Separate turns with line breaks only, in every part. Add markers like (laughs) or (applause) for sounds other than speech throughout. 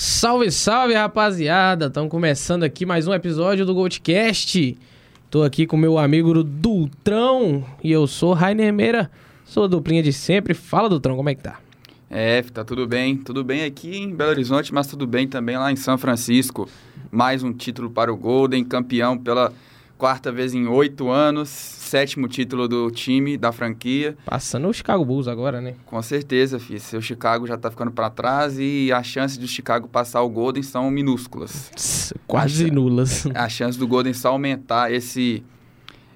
Salve, salve, rapaziada! Estamos começando aqui mais um episódio do Goldcast. Tô aqui com meu amigo Dultrão e eu sou Rainer Meira, sou duplinha de sempre. Fala, Dultrão, como é que tá?
É, tá tudo bem. Tudo bem aqui em Belo Horizonte, mas tudo bem também lá em São Francisco. Mais um título para o Golden, campeão pela quarta vez em oito anos, sétimo título do time, da franquia.
Passando o Chicago Bulls agora, né?
Com certeza, filho. Seu Chicago já tá ficando para trás e as chances do Chicago passar o Golden são minúsculas.
Quase
a
nulas.
A chance do Golden só aumentar esse,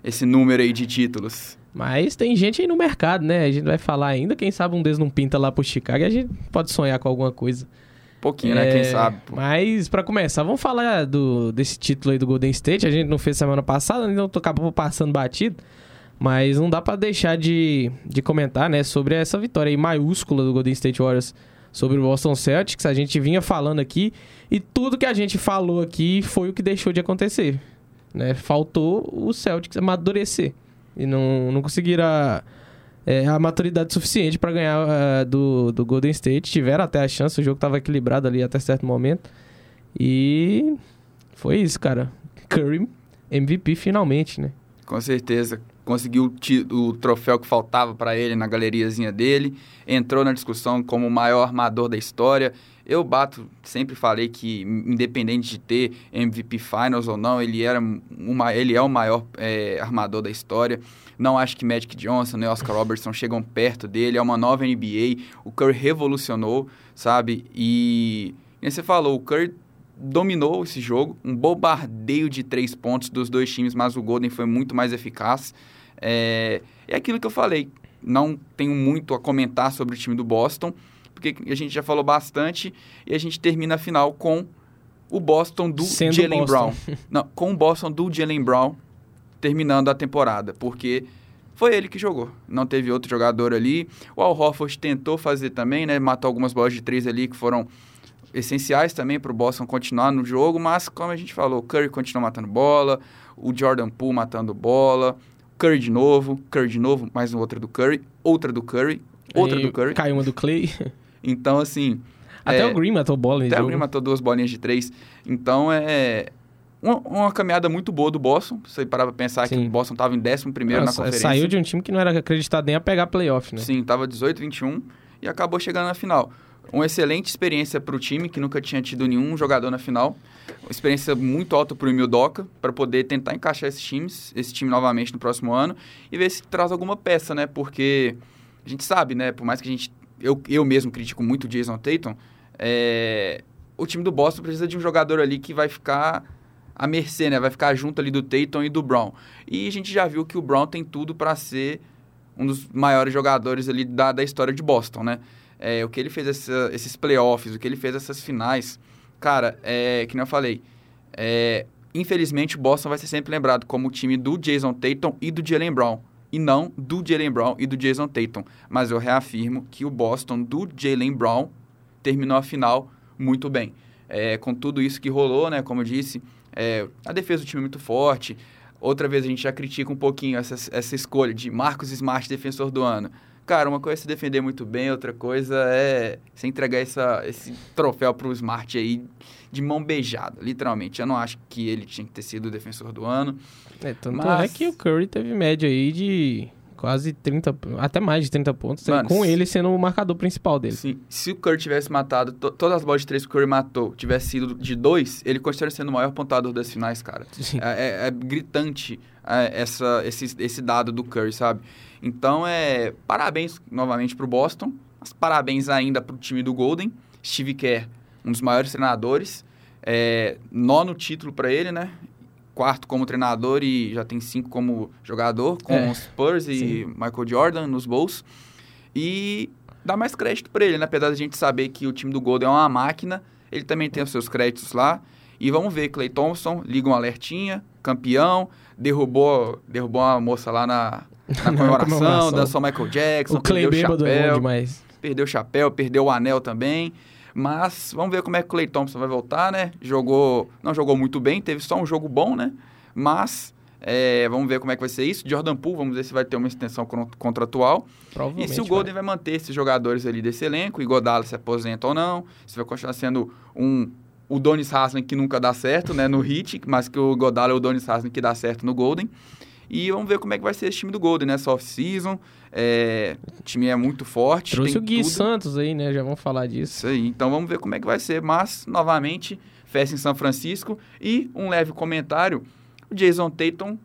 esse número aí de títulos.
Mas tem gente aí no mercado, né? A gente vai falar ainda. Quem sabe um deles não pinta lá pro Chicago e a gente pode sonhar com alguma coisa.
Pouquinho, né? Quem sabe. pô.
Mas para começar, vamos falar do, desse título aí do Golden State. A gente não fez semana passada, então acabou passando batido. Mas não dá para deixar de, de comentar, né, sobre essa vitória aí maiúscula do Golden State Warriors sobre o Boston Celtics. A gente vinha falando aqui e tudo que a gente falou aqui foi o que deixou de acontecer. Né? Faltou o Celtics amadurecer e não, não conseguiram a, é, a maturidade suficiente para ganhar uh, do, do Golden State. Tiveram até a chance, o jogo estava equilibrado ali até certo momento. E foi isso, cara. Curry MVP finalmente, né?
Com certeza. Conseguiu o troféu que faltava para ele na galeriazinha dele. Entrou na discussão como o maior armador da história. Eu bato, sempre falei que, independente de ter MVP Finals ou não, ele, era uma, ele é o maior é, armador da história. Não acho que Magic Johnson e Oscar Robertson chegam perto dele. É uma nova NBA. O Curry revolucionou, sabe? E, e você falou, o Curry dominou esse jogo, um bombardeio de três pontos dos dois times, mas o Golden foi muito mais eficaz. É, é aquilo que eu falei, não tenho muito a comentar sobre o time do Boston, porque a gente já falou bastante e a gente termina a final com o Boston do Jalen Brown. (laughs) Não, com o Boston do Jalen Brown terminando a temporada, porque foi ele que jogou. Não teve outro jogador ali. O Al Horford tentou fazer também, né? Matou algumas bolas de três ali que foram essenciais também para o Boston continuar no jogo, mas como a gente falou, o Curry continua matando bola, o Jordan Poole matando bola, Curry de novo, Curry de novo, mais uma outra do Curry, outra do Curry, outra
Aí
do Curry.
Caiu uma do Clay. (laughs)
Então, assim...
Até
é,
o Green matou bola
Até
jogo.
o Green matou duas bolinhas de três. Então, é... Uma, uma, caminhada muito boa do Boston. Você parar pra pensar Sim. que o Boston estava em 11 primeiro na conferência.
Saiu de um time que não era acreditado nem a pegar playoff, né?
Sim, estava 18, 21 e acabou chegando na final. Uma excelente experiência para o time, que nunca tinha tido nenhum jogador na final. Uma experiência muito alta para o Emil Doca, para poder tentar encaixar esses times, esse time novamente no próximo ano e ver se traz alguma peça, né? Porque a gente sabe, né? Por mais que a gente. Eu, eu mesmo critico muito o Jason Tatum, é, o time do Boston precisa de um jogador ali que vai ficar à mercê, né? Vai ficar junto ali do Tatum e do Brown. E a gente já viu que o Brown tem tudo para ser um dos maiores jogadores ali da, da história de Boston, né? É, o que ele fez essa, esses playoffs, o que ele fez essas finais, cara, é que nem eu falei, é, infelizmente o Boston vai ser sempre lembrado como o time do Jason Tatum e do Jalen Brown, e não do Jalen Brown e do Jason Tatum. Mas eu reafirmo que o Boston do Jalen Brown terminou a final muito bem. É, com tudo isso que rolou, né, como eu disse, é, a defesa do time é muito forte. Outra vez a gente já critica um pouquinho essa, essa escolha de Marcos Smart, defensor do ano. Cara, uma coisa é se defender muito bem, outra coisa é você entregar essa, esse troféu pro Smart aí de mão beijada, literalmente. Eu não acho que ele tinha que ter sido o defensor do ano.
É, tanto mas... é que o Curry teve média aí de quase 30, até mais de 30 pontos, Mano, com ele sendo o marcador principal dele.
Sim, se o Curry tivesse matado, to, todas as bolas de três que o Curry matou, tivesse sido de dois, ele continuaria sendo o maior pontuador das finais, cara. É, é, é, gritante é, essa, esse, esse dado do Curry, sabe? Então, é parabéns novamente para o Boston, mas parabéns ainda para o time do Golden. Steve Kerr, um dos maiores treinadores, é, nono título para ele, né? Quarto como treinador e já tem cinco como jogador, com é, Spurs e sim. Michael Jordan nos bolsos. E dá mais crédito para ele, né? Apesar da gente saber que o time do Golden é uma máquina, ele também tem os seus créditos lá. E vamos ver, Clay Thompson, liga um alertinha, campeão, derrubou, derrubou uma moça lá na, na (laughs) comemoração, comemoração. dançou Michael Jackson,
o Clay
perdeu o chapéu,
é demais.
perdeu o chapéu, perdeu o anel também. Mas vamos ver como é que o Clay Thompson vai voltar, né? Jogou, não jogou muito bem, teve só um jogo bom, né? Mas É, vamos ver como é que vai ser isso. Jordan Poole, vamos ver se vai ter uma extensão con- contratual. E se o Golden vai manter esses jogadores ali desse elenco, o Iguodala se aposenta ou não, se vai continuar sendo um o Donis Haslem que nunca dá certo, né, no Heat, mas que o Iguodala é o Donis Haslem que dá certo no Golden. E vamos ver como é que vai ser esse time do Golden, né, soft season. É, o time é muito forte,
Trouxe o Gui
tudo.
Santos aí, né? Já vamos falar disso.
Isso aí. Então vamos ver como é que vai ser. Mas, novamente, festa em São Francisco. E um leve comentário: o Jason Tatum,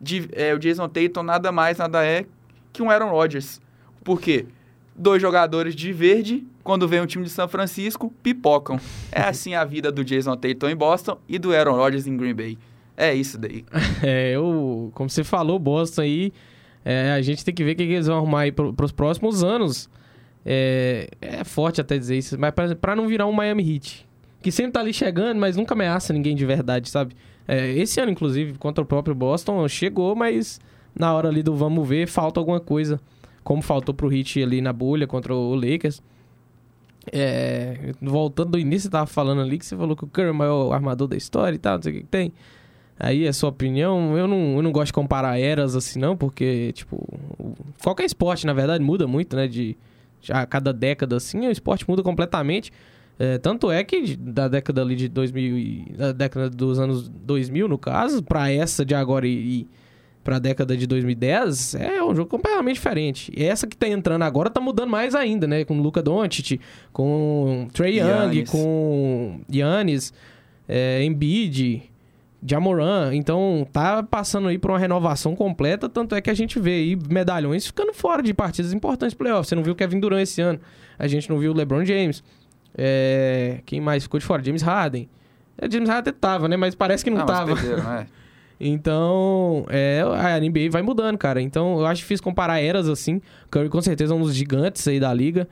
de- é, o Jason Tatum nada mais, nada é que um Aaron Rodgers. Por quê? Dois jogadores de verde, quando vem um time de São Francisco, pipocam. É assim a vida do Jason Tatum em Boston e do Aaron Rodgers em Green Bay. É isso daí. (laughs)
É, eu, como você falou, Boston aí, é, a gente tem que ver o que, eles vão arrumar aí pro, pros próximos anos. É, é forte até dizer isso, mas pra não virar um Miami Heat. Que sempre tá ali chegando, mas nunca ameaça ninguém de verdade, sabe? É, esse ano, inclusive, contra o próprio Boston, chegou, mas na hora ali do vamos ver, falta alguma coisa. Como faltou pro Heat ali na bolha contra o Lakers. É, voltando do início, você tava falando ali que você falou que o Curry é o maior armador da história e tal, não sei o que, que tem. Aí é sua opinião. Eu não, eu não gosto de comparar eras assim, não, porque, tipo, qualquer esporte, na verdade, muda muito, né? De, a cada década, assim, o esporte muda completamente. É, tanto é que da década ali de 2000, e, da década dos anos 2000, no caso, pra essa de agora e, e pra década de 2010, é um jogo completamente diferente. E essa que tá entrando agora tá mudando mais ainda, né? Com o Luca Doncic, com Trey Young,
Giannis.
com Yannis, é, Embiid, Jamoran. Então tá passando aí por uma renovação completa, tanto é que a gente vê aí medalhões ficando fora de partidas importantes playoffs. Você não viu o Kevin Durant esse ano, a gente não viu o LeBron James. É, quem mais ficou de fora? James Harden. É, James Harden até tava, né? Mas parece que não,
mas
tava.
perderam, né? (laughs)
Então, é, a NBA vai mudando, cara. Então, eu acho difícil comparar eras assim. Curry com certeza é um dos gigantes aí da liga.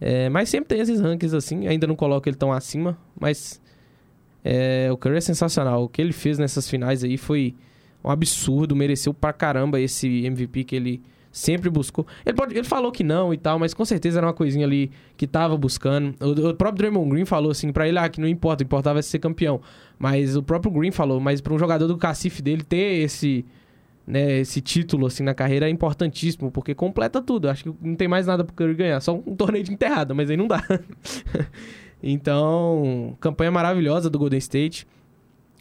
É, mas sempre tem esses rankings assim. Ainda não coloco ele tão acima, mas é, o Curry é sensacional. O que ele fez nessas finais aí foi um absurdo. Mereceu pra caramba esse MVP que ele sempre buscou. Ele, pode- ele falou que não e tal, mas com certeza era uma coisinha ali que tava buscando. O, o próprio Draymond Green falou assim pra ele, ah, que não importa, importava é ser campeão. Mas o próprio Green falou, mas pra um jogador do cacife dele ter esse, né, esse título assim na carreira é importantíssimo, porque completa tudo. Acho que não tem mais nada pro Curry ganhar, só um torneio de enterrada, mas aí não dá. (laughs) então, campanha maravilhosa do Golden State.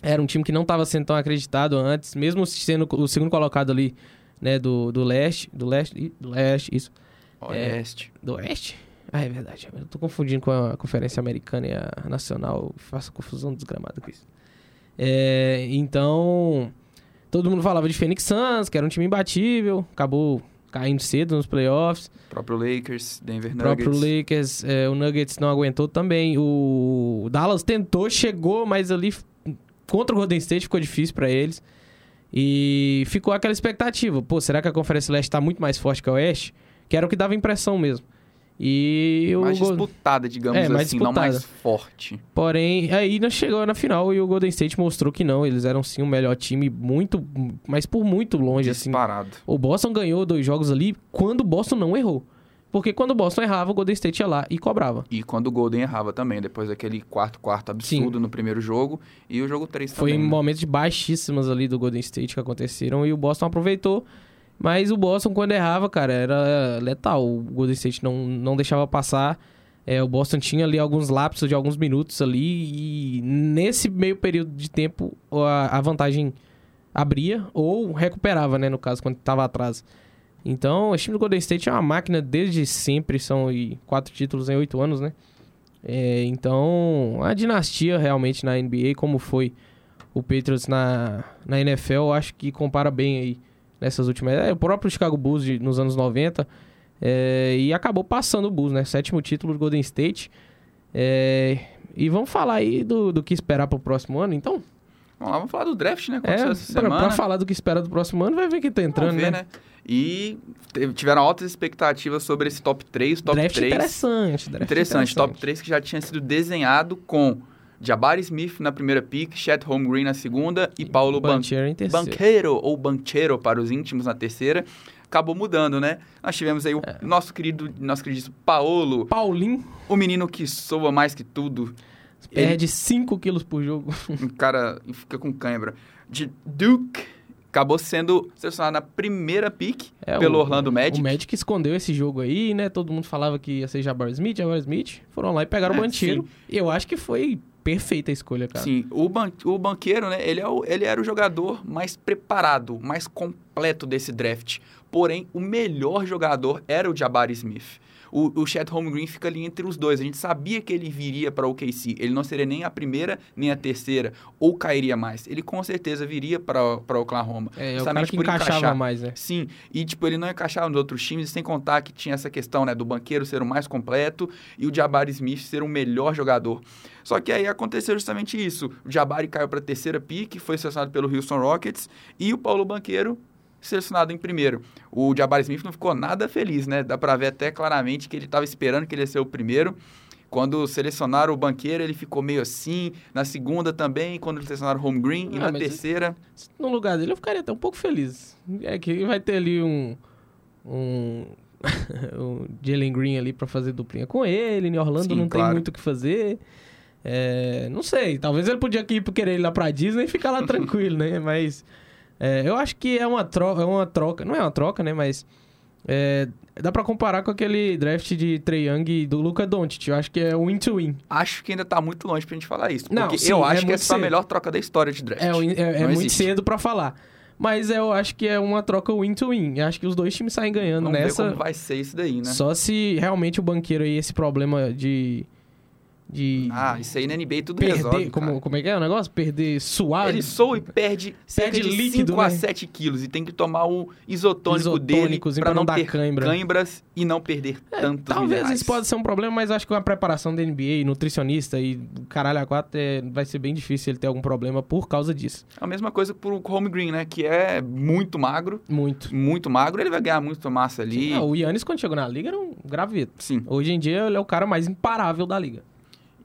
Era um time que não estava sendo tão acreditado antes, mesmo sendo o segundo colocado ali, né, do, do leste, do leste, do leste, isso,
Oeste.
do oeste. Ah, é verdade. Eu tô confundindo com a Conferência Americana e a Nacional. Faço confusão desgramada com isso. É, então, todo mundo falava de Phoenix Suns, que era um time imbatível. Acabou caindo cedo nos playoffs.
Próprio Lakers, Denver Nuggets.
próprio Lakers, é, o Nuggets não aguentou também. O Dallas tentou, chegou, mas ali contra o Golden State ficou difícil pra eles. E ficou aquela expectativa. Pô, será que a Conferência Leste tá muito mais forte que a Oeste? Que era o que dava impressão mesmo. E o
mais disputada, digamos
É, mais
assim, não
disputada.
mais forte.
Porém, aí chegou na final e o Golden State mostrou que não. Eles eram sim o melhor time, muito, mas por muito longe, assim.
Disparado.
O Boston ganhou dois jogos ali quando o Boston não errou. Porque quando o Boston errava, o Golden State ia lá e cobrava.
E quando o Golden errava também, depois daquele quarto quarto absurdo no primeiro jogo. E o jogo 3
Foi
também. né?
momentos baixíssimas ali do Golden State que aconteceram e o Boston aproveitou. Mas o Boston, quando errava, cara, era letal. O Golden State não, não deixava passar. É, o Boston tinha ali alguns lapsos de alguns minutos ali e nesse meio período de tempo a, a vantagem abria ou recuperava, né, no caso, quando estava atrás. Então, o time do Golden State é uma máquina desde sempre, são quatro títulos em oito anos, né? É, então, a dinastia realmente na NBA, como foi o Patriots na, na NFL, acho que compara bem aí nessas últimas. É, o próprio Chicago Bulls de- nos anos 90 é, e acabou passando o Bulls, né? Sétimo título do Golden State. É, e vamos falar aí do, do que esperar pro próximo ano, então?
Vamos lá, vamos falar do draft, né?
É,
Aconteceu essa
pra,
semana.
pra falar do que espera do próximo ano, vai ver quem tá entrando,
ver,
né?
né? E tiveram altas expectativas sobre esse top 3, top
draft
3.
interessante. Draft
Interessante, top 3 que já tinha sido desenhado com Jabari Smith na primeira pick, Chet Holmgren na segunda e Paulo Ban
Banchero em terceiro.
Banqueiro ou Banchero para os íntimos na terceira. Acabou mudando, né? Nós tivemos aí o
É.
nosso querido, nosso queridíssimo Paolo,
Paulinho
o menino que soa mais que tudo.
perde 5 quilos por jogo.
Um cara fica com cãibra. De Duke acabou sendo selecionado na primeira pick
É,
pelo
o-
Orlando Magic.
O Magic escondeu esse jogo aí, né? Todo mundo falava que ia ser Jabbar Smith, Jabbar Smith. Foram lá e pegaram
É,
o Banchero. E eu acho que foi perfeita escolha, cara.
Sim, o, ban o banqueiro, né? Ele, é o- ele era o jogador mais preparado, mais completo desse draft. Porém, o melhor jogador era o Jabari Smith. O, o Chet Holmgren fica ali entre os dois. A gente sabia que ele viria para o OKC. Ele não seria nem a primeira, nem a terceira, ou cairia mais. Ele com certeza viria para Oklahoma.
É, é o cara que
por
encaixava
encaixar.
mais, né?
Sim, e tipo, ele não encaixava nos outros times, sem contar que tinha essa questão, né, do banqueiro ser o mais completo e o Jabari Smith ser o melhor jogador. Só que aí aconteceu justamente isso. O Jabari caiu para a terceira pick, foi selecionado pelo Houston Rockets e o Paulo Banqueiro selecionado em primeiro. O Jabari Smith não ficou nada feliz, né? Dá para ver até claramente que ele estava esperando que ele ia ser o primeiro. Quando selecionaram o banqueiro, ele ficou meio assim. Na segunda também, quando selecionaram o Home Green. E
Ah,
na
mas
terceira,
No lugar dele, eu ficaria até um pouco feliz. É que vai ter ali um. Um. o (laughs) Jalen Green ali pra fazer duplinha com ele. Em Orlando
Sim,
não tem
claro.
muito o que fazer. É, não sei, talvez ele podia ir querer ir lá pra Disney e ficar lá (laughs) tranquilo, né? Mas é, eu acho que é uma, troca, é uma troca, não é uma troca, né? Mas é, dá pra comparar com aquele draft de Trey Young e do Luca Doncic. Eu acho que é win-to-win.
acho que ainda tá muito longe pra gente falar isso.
Não,
Porque
sim,
eu
é
acho que
muito
essa foi a melhor troca da história de draft.
É, é- é muito cedo pra falar. Mas eu acho que é uma troca win-to-win. Eu acho que os dois times saem ganhando
Vamos ver
nessa.
como vai ser isso daí, né?
Só se realmente o banqueiro aí, esse problema de. De
Ah, isso aí na NBA tudo
perder.
resolve,
como,
cara.
como é que é o negócio? Perder suave.
Ele soa e perde
Perde
de
líquido,
5 a
né?
7 quilos e tem que tomar o isotônico dele
Isotônicozinho
pra
pra não
não
dar
ter
cãibra.
cãibras e não perder
É,
tantos
Talvez
minerais.
isso pode ser um problema, mas acho que com a preparação da NBA, nutricionista e caralho a quatro, é, vai ser bem difícil ele ter algum problema por causa disso.
A mesma coisa pro Home Green, né? Que é muito magro,
Muito.
muito magro. Ele vai ganhar muito massa ali.
Ah, o Yannis, quando chegou na liga, era um graveto.
Sim.
Hoje em dia, ele é o cara mais imparável da liga.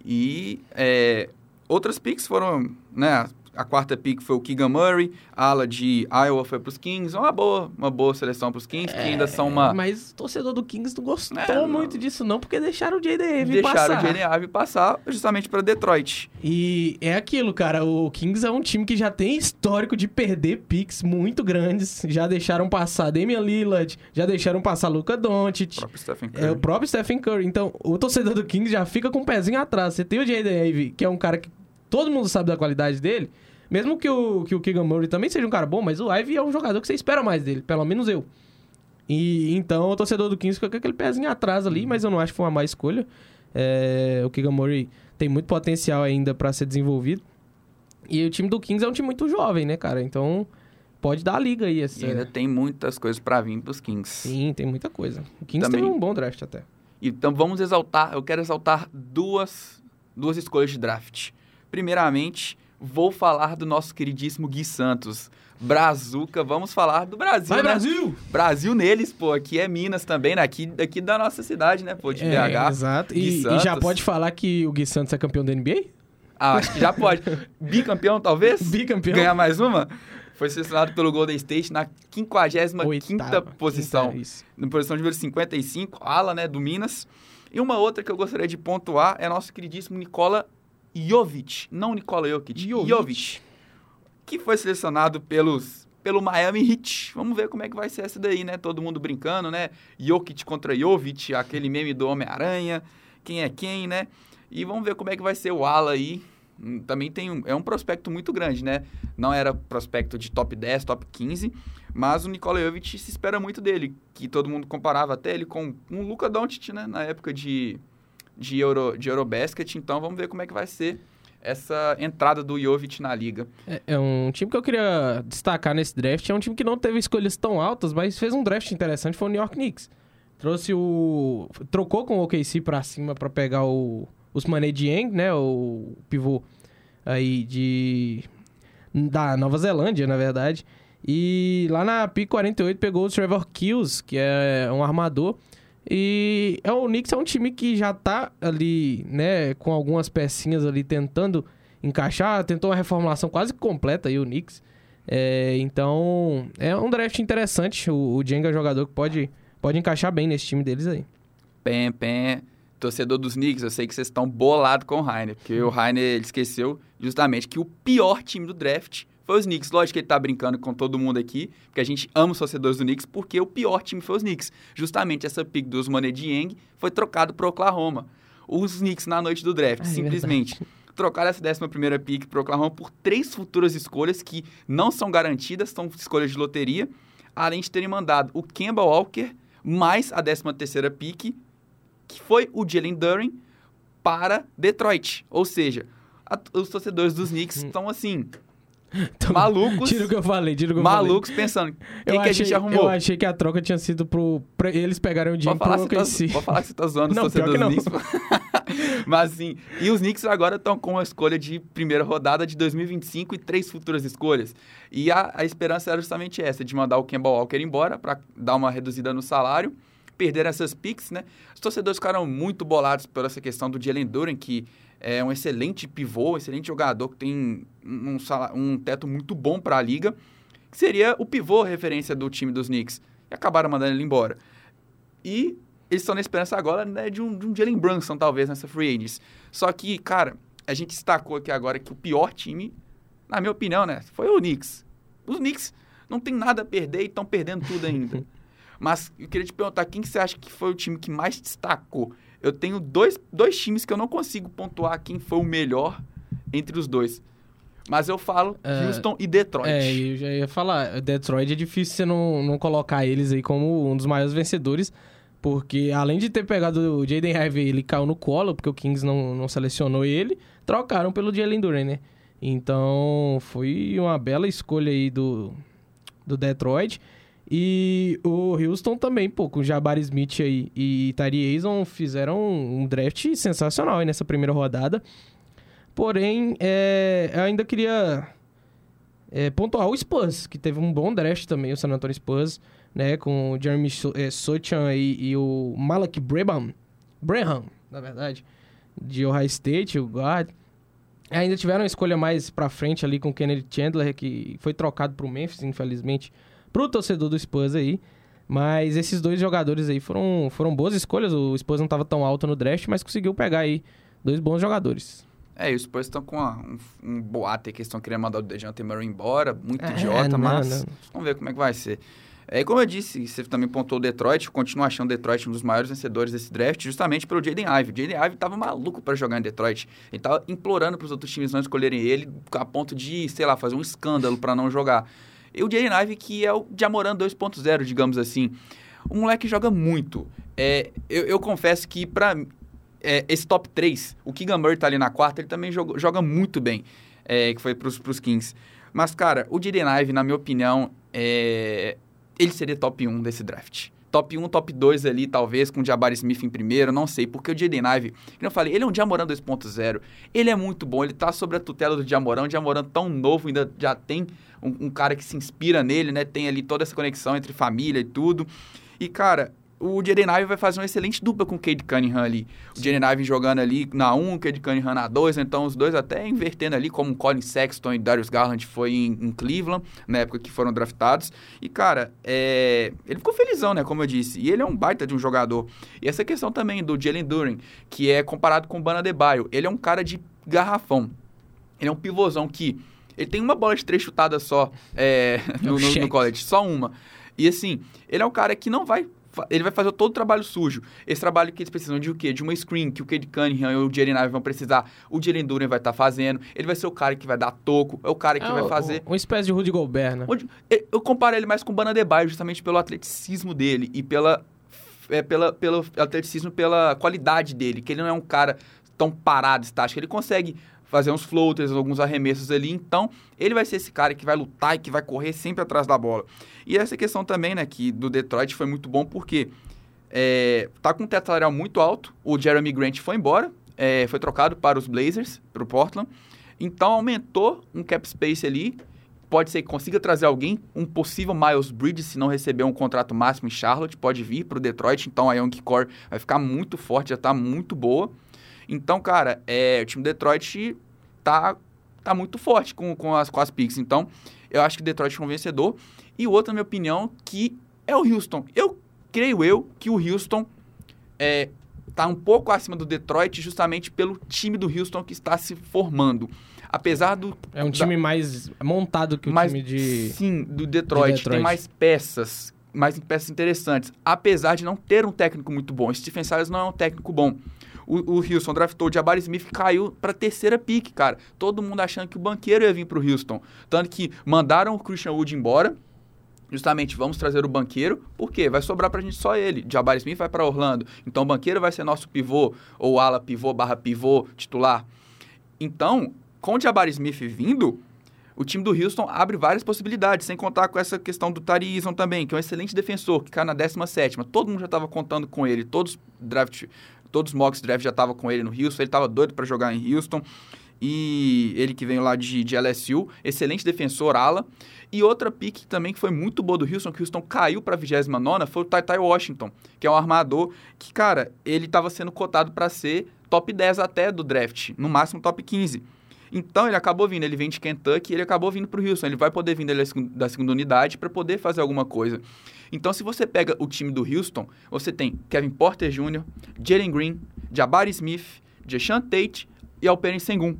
E é, outras picks foram, né? A quarta pick foi o Keegan Murray, a ala de Iowa foi pros Kings. Uma boa, uma boa seleção pros Kings, que ainda são uma...
É, Mas o torcedor do Kings não gostou
É, não.
muito disso, não, porque deixaram o J.D. Ave
Deixaram
passar.
o Jalen Ivey passar justamente para Detroit.
E é aquilo, cara. O Kings é um time que já tem histórico de perder picks muito grandes. Já deixaram passar Damian Lillard, já deixaram passar Luca
O
Doncic.
próprio Stephen
É o
Curry.
próprio Stephen Curry. Então, o torcedor do Kings já fica com o pezinho atrás. Você tem o J.D. Ave, que é um cara que todo mundo sabe da qualidade dele. Mesmo que o, que o Keegan Murray também seja um cara bom, mas o Ivy é um jogador que você espera mais dele, pelo menos eu. E então o torcedor do Kings fica com aquele pezinho atrás ali, mas eu não acho que foi uma má escolha. É, o Keegan Murray tem muito potencial ainda pra ser desenvolvido. E o time do Kings é um time muito jovem, né, cara? Então pode dar a liga aí. Essa...
E ainda tem muitas coisas para vir pros Kings.
Sim, tem muita coisa. O Kings
Também-
teve um bom draft até.
Então vamos exaltar, eu quero exaltar duas, duas escolhas de draft. Primeiramente, vou falar do nosso queridíssimo Gui Santos. Brazuca, vamos falar do Brasil,
Vai,
né?
Brasil!
Brasil neles, pô, aqui é Minas também, né? Aqui, daqui da nossa cidade, né, pô, de
É,
BH.
exato.
Gui
E, e já pode falar que o Gui Santos é campeão da NBA?
Ah, acho que já pode. (laughs) Bicampeão, talvez?
Bicampeão.
Ganhar mais uma? Foi selecionado pelo Golden State na 55ª
Oitava,
posição.
quinta, isso.
na posição de número 55, ala, né, do Minas. E uma outra que eu gostaria de pontuar é nosso queridíssimo Nikola Jovic. Não Nikola Jokic,
Jovic.
Jovic. Que foi selecionado pelos, pelo Miami Heat. Vamos ver como é que vai ser essa daí, né? Todo mundo brincando, né? Jokic contra Jovic, aquele meme do Homem-Aranha. Quem é quem, né? E vamos ver como é que vai ser o ala aí. Hum, Também tem um, é um prospecto muito grande, né? Não era prospecto de top 10, top 15, mas o Nikola Jovic se espera muito dele, que todo mundo comparava até ele com um Luka Doncic, né? Na época de, de, Euro, de Eurobasket. Então vamos ver como é que vai ser essa entrada do Jovic na liga.
É, é um time que eu queria destacar nesse draft. É um time que não teve escolhas tão altas, mas fez um draft interessante. Foi o New York Knicks. Trouxe o. Trocou com o OKC pra cima pra pegar o Usmane Dieng, né? O pivô aí de. Da Nova Zelândia, na verdade. E lá na PIC 48 pegou o Trevor Kills, que é um armador. E é, o Knicks é um time que já tá ali, né, com algumas pecinhas ali tentando encaixar. Tentou uma reformulação quase completa aí o Knicks. É, então, é um draft interessante. O, o Jenga é um jogador que pode, pode encaixar bem nesse time deles aí.
Pem, pem. Torcedor dos Knicks, eu sei que vocês estão bolados com o Rainer, porque o Rainer esqueceu justamente que o pior time do draft foi os Knicks. Lógico que ele tá brincando com todo mundo aqui, porque a gente ama os torcedores do Knicks, porque o pior time foi os Knicks. Justamente essa pick dos Money Dieng foi trocado pro Oklahoma. Os Knicks na noite do draft,
É
simplesmente.
verdade.
Trocaram essa 11 primeira pick pro Oklahoma por três futuras escolhas que não são garantidas, são escolhas de loteria, além de terem mandado o Kemba Walker mais a 13 terceira pick, que foi o Jalen Duren, para Detroit. Ou seja, a- os torcedores dos Knicks
Hum.
estão assim, (laughs)
Então,
malucos,
Tira o que eu falei, tira o que eu falei.
malucos pensando, quem
Eu
que a
achei,
gente
eu
arrumou?
achei que a troca tinha sido pro. pra eles pegarem o dinheiro pro
que você
OKC.
tá, pode falar que você tá zoando os
Não,
torcedores dos Knicks. Mas assim, e os Knicks agora estão com a escolha de primeira rodada de 2025 e três futuras escolhas. E a, a esperança era justamente essa, de mandar o Kemba Walker embora para dar uma reduzida no salário, perder essas picks, né? Os torcedores ficaram muito bolados por essa questão do Jalen Duren, que é um excelente pivô, um excelente jogador que tem um, um teto muito bom para a liga, que seria o pivô referência do time dos Knicks. E acabaram mandando ele embora. E eles estão na esperança agora né, de, um, de um Jalen Brunson, talvez, nessa free agents. Só que, cara, a gente destacou aqui agora que o pior time, na minha opinião, né, foi o Knicks. Os Knicks não tem nada a perder e estão perdendo tudo ainda. (laughs) Mas eu queria te perguntar, quem que você acha que foi o time que mais destacou? Eu tenho dois, dois times que eu não consigo pontuar quem foi o melhor entre os dois. Mas eu falo
É,
Houston e Detroit.
É, eu já ia falar, Detroit é difícil você não, não colocar eles aí como um dos maiores vencedores, porque além de ter pegado o Jaden Ivey, ele caiu no colo, porque o Kings não, não selecionou ele, trocaram pelo Jalen Duren, né? Então, foi uma bela escolha aí do, do Detroit. E o Houston também, pô, com Jabari Smith aí e Tari Eason fizeram um draft sensacional aí nessa primeira rodada. Porém, é, eu ainda queria é, pontuar o Spurs, que teve um bom draft também, o San Antonio Spurs, né? Com o Jeremy So- é, Sochan e, e o Malak Brabham, Braham, na verdade, de Ohio State, o guard. Ainda tiveram uma escolha mais pra frente ali com o Kennedy Chandler, que foi trocado pro Memphis, infelizmente, pro torcedor do Spurs aí. Mas esses dois jogadores aí foram, foram boas escolhas. O Spurs não tava tão alto no draft, mas conseguiu pegar aí dois bons jogadores.
É, e os Spurs estão com uma- um, um boato aí que eles estão querendo mandar o Dejante Murray embora, muito
É,
idiota,
não,
mas
não.
vamos ver como é que vai ser. É, como eu disse, você também pontuou o Detroit, eu continuo achando o Detroit um dos maiores vencedores desse draft, justamente pelo Jaden Ive. O Jaden Ive tava maluco para jogar em Detroit. Ele tava implorando para os outros times não escolherem ele, a ponto de, sei lá, fazer um escândalo para não jogar. O Jaden Ive, que é o Jamoran 2.0, digamos assim. O moleque joga muito. É, eu, eu confesso que, para é, esse top 3, o Keegan Murray tá ali na quarta, ele também joga, joga muito bem, é, que foi pros, pros Kings. Mas, cara, o Jaden Ive, na minha opinião, é, ele seria top 1 desse draft. Top 1, top 2 ali, talvez, com o Jabari Smith em primeiro, não sei. Porque o Jaden Ive, eu falei, ele é um Jamoran 2.0. Ele é muito bom, ele tá sobre a tutela do Jamoran. O Jamoran tão novo, ainda já tem um, um cara que se inspira nele, né? Tem ali toda essa conexão entre família e tudo. E, cara, o Jaden Ive vai fazer uma excelente dupla com o Cade Cunningham ali. O Jaden Ive jogando ali na 1, o Cade Cunningham na 2, então os dois até invertendo ali, como o Colin Sexton e Darius Garland foi em, em Cleveland, na época que foram draftados. E, cara, é, ele ficou felizão, né, como eu disse. E ele é um baita de um jogador. E essa questão também do Jalen Duren, que é comparado com o Bana Debaio. Ele é um cara de garrafão. Ele é um pivôzão que... Ele tem uma bola de três chutada só é, (laughs) no, no, no college, só uma. E assim, ele é um cara que não vai. Ele vai fazer todo o trabalho sujo. Esse trabalho que eles precisam de o quê? De uma screen que o Cade Cunningham e o Jalen Ive vão precisar. O Jalen Duren vai estar fazendo. Ele vai ser o cara que vai dar toco. É o cara que
É
vai fazer.
Uma espécie de Rudy Gobert, né?
Eu- comparo ele mais com o Bana Debaio justamente pelo atleticismo dele e pela, é, pela, pelo atleticismo, pela qualidade dele, que ele não é um cara tão parado, estático. Ele consegue fazer uns floaters, alguns arremessos ali, então ele vai ser esse cara que vai lutar e que vai correr sempre atrás da bola. E essa questão também, né, que do Detroit foi muito bom porque é, tá com um teto salarial muito alto, o Jeremy Grant foi embora, é, foi trocado para os Blazers, para o Portland, então aumentou um cap space ali, pode ser que consiga trazer alguém, um possível Miles Bridges, se não receber um contrato máximo em Charlotte, pode vir para o Detroit, então a Young Core vai ficar muito forte, já está muito boa. Então, cara, é, o time do Detroit tá, tá muito forte com, com, as, com as picks. Então, eu acho que o Detroit é um vencedor. E o outro, na minha opinião, que é o Houston. Eu creio eu que o Houston é, tá um pouco acima do Detroit justamente pelo time do Houston que está se formando. Apesar do...
É um time da, mais montado que o
mais,
time de...
Sim, do Detroit. De Detroit. Tem mais peças, mais peças interessantes. Apesar de não ter um técnico muito bom. Stephen Silas não é um técnico bom. O, o Houston draftou o Jabari Smith caiu para terceira pick, cara. Todo mundo achando que o banqueiro ia vir para o Houston. Tanto que mandaram o Christian Wood embora. Justamente, vamos trazer o banqueiro, por quê? Vai sobrar pra gente só ele. Jabari Smith vai para Orlando. Então o banqueiro vai ser nosso pivô, ou ala pivô barra pivô titular. Então, com o Jabari Smith vindo, o time do Houston abre várias possibilidades, sem contar com essa questão do Tari Eason também, que é um excelente defensor, que cai na 17 Todo mundo já estava contando com ele, todos draft todos os mocks draft já estavam com ele no Houston, ele estava doido para jogar em Houston. E ele que veio lá de, de LSU, excelente defensor, ala. E outra pick também que foi muito boa do Houston, que o Houston caiu para a 29 foi o Tai Tai Washington, que é um armador que, cara, ele estava sendo cotado para ser top 10 até do draft, no máximo top 15. Então ele acabou vindo, ele vem de Kentucky, ele acabou vindo para o Houston, ele vai poder vir da segunda unidade para poder fazer alguma coisa. Então, se você pega o time do Houston, você tem Kevin Porter Jr., Jalen Green, Jabari Smith, Deshaun Tate e Alperen Sengun.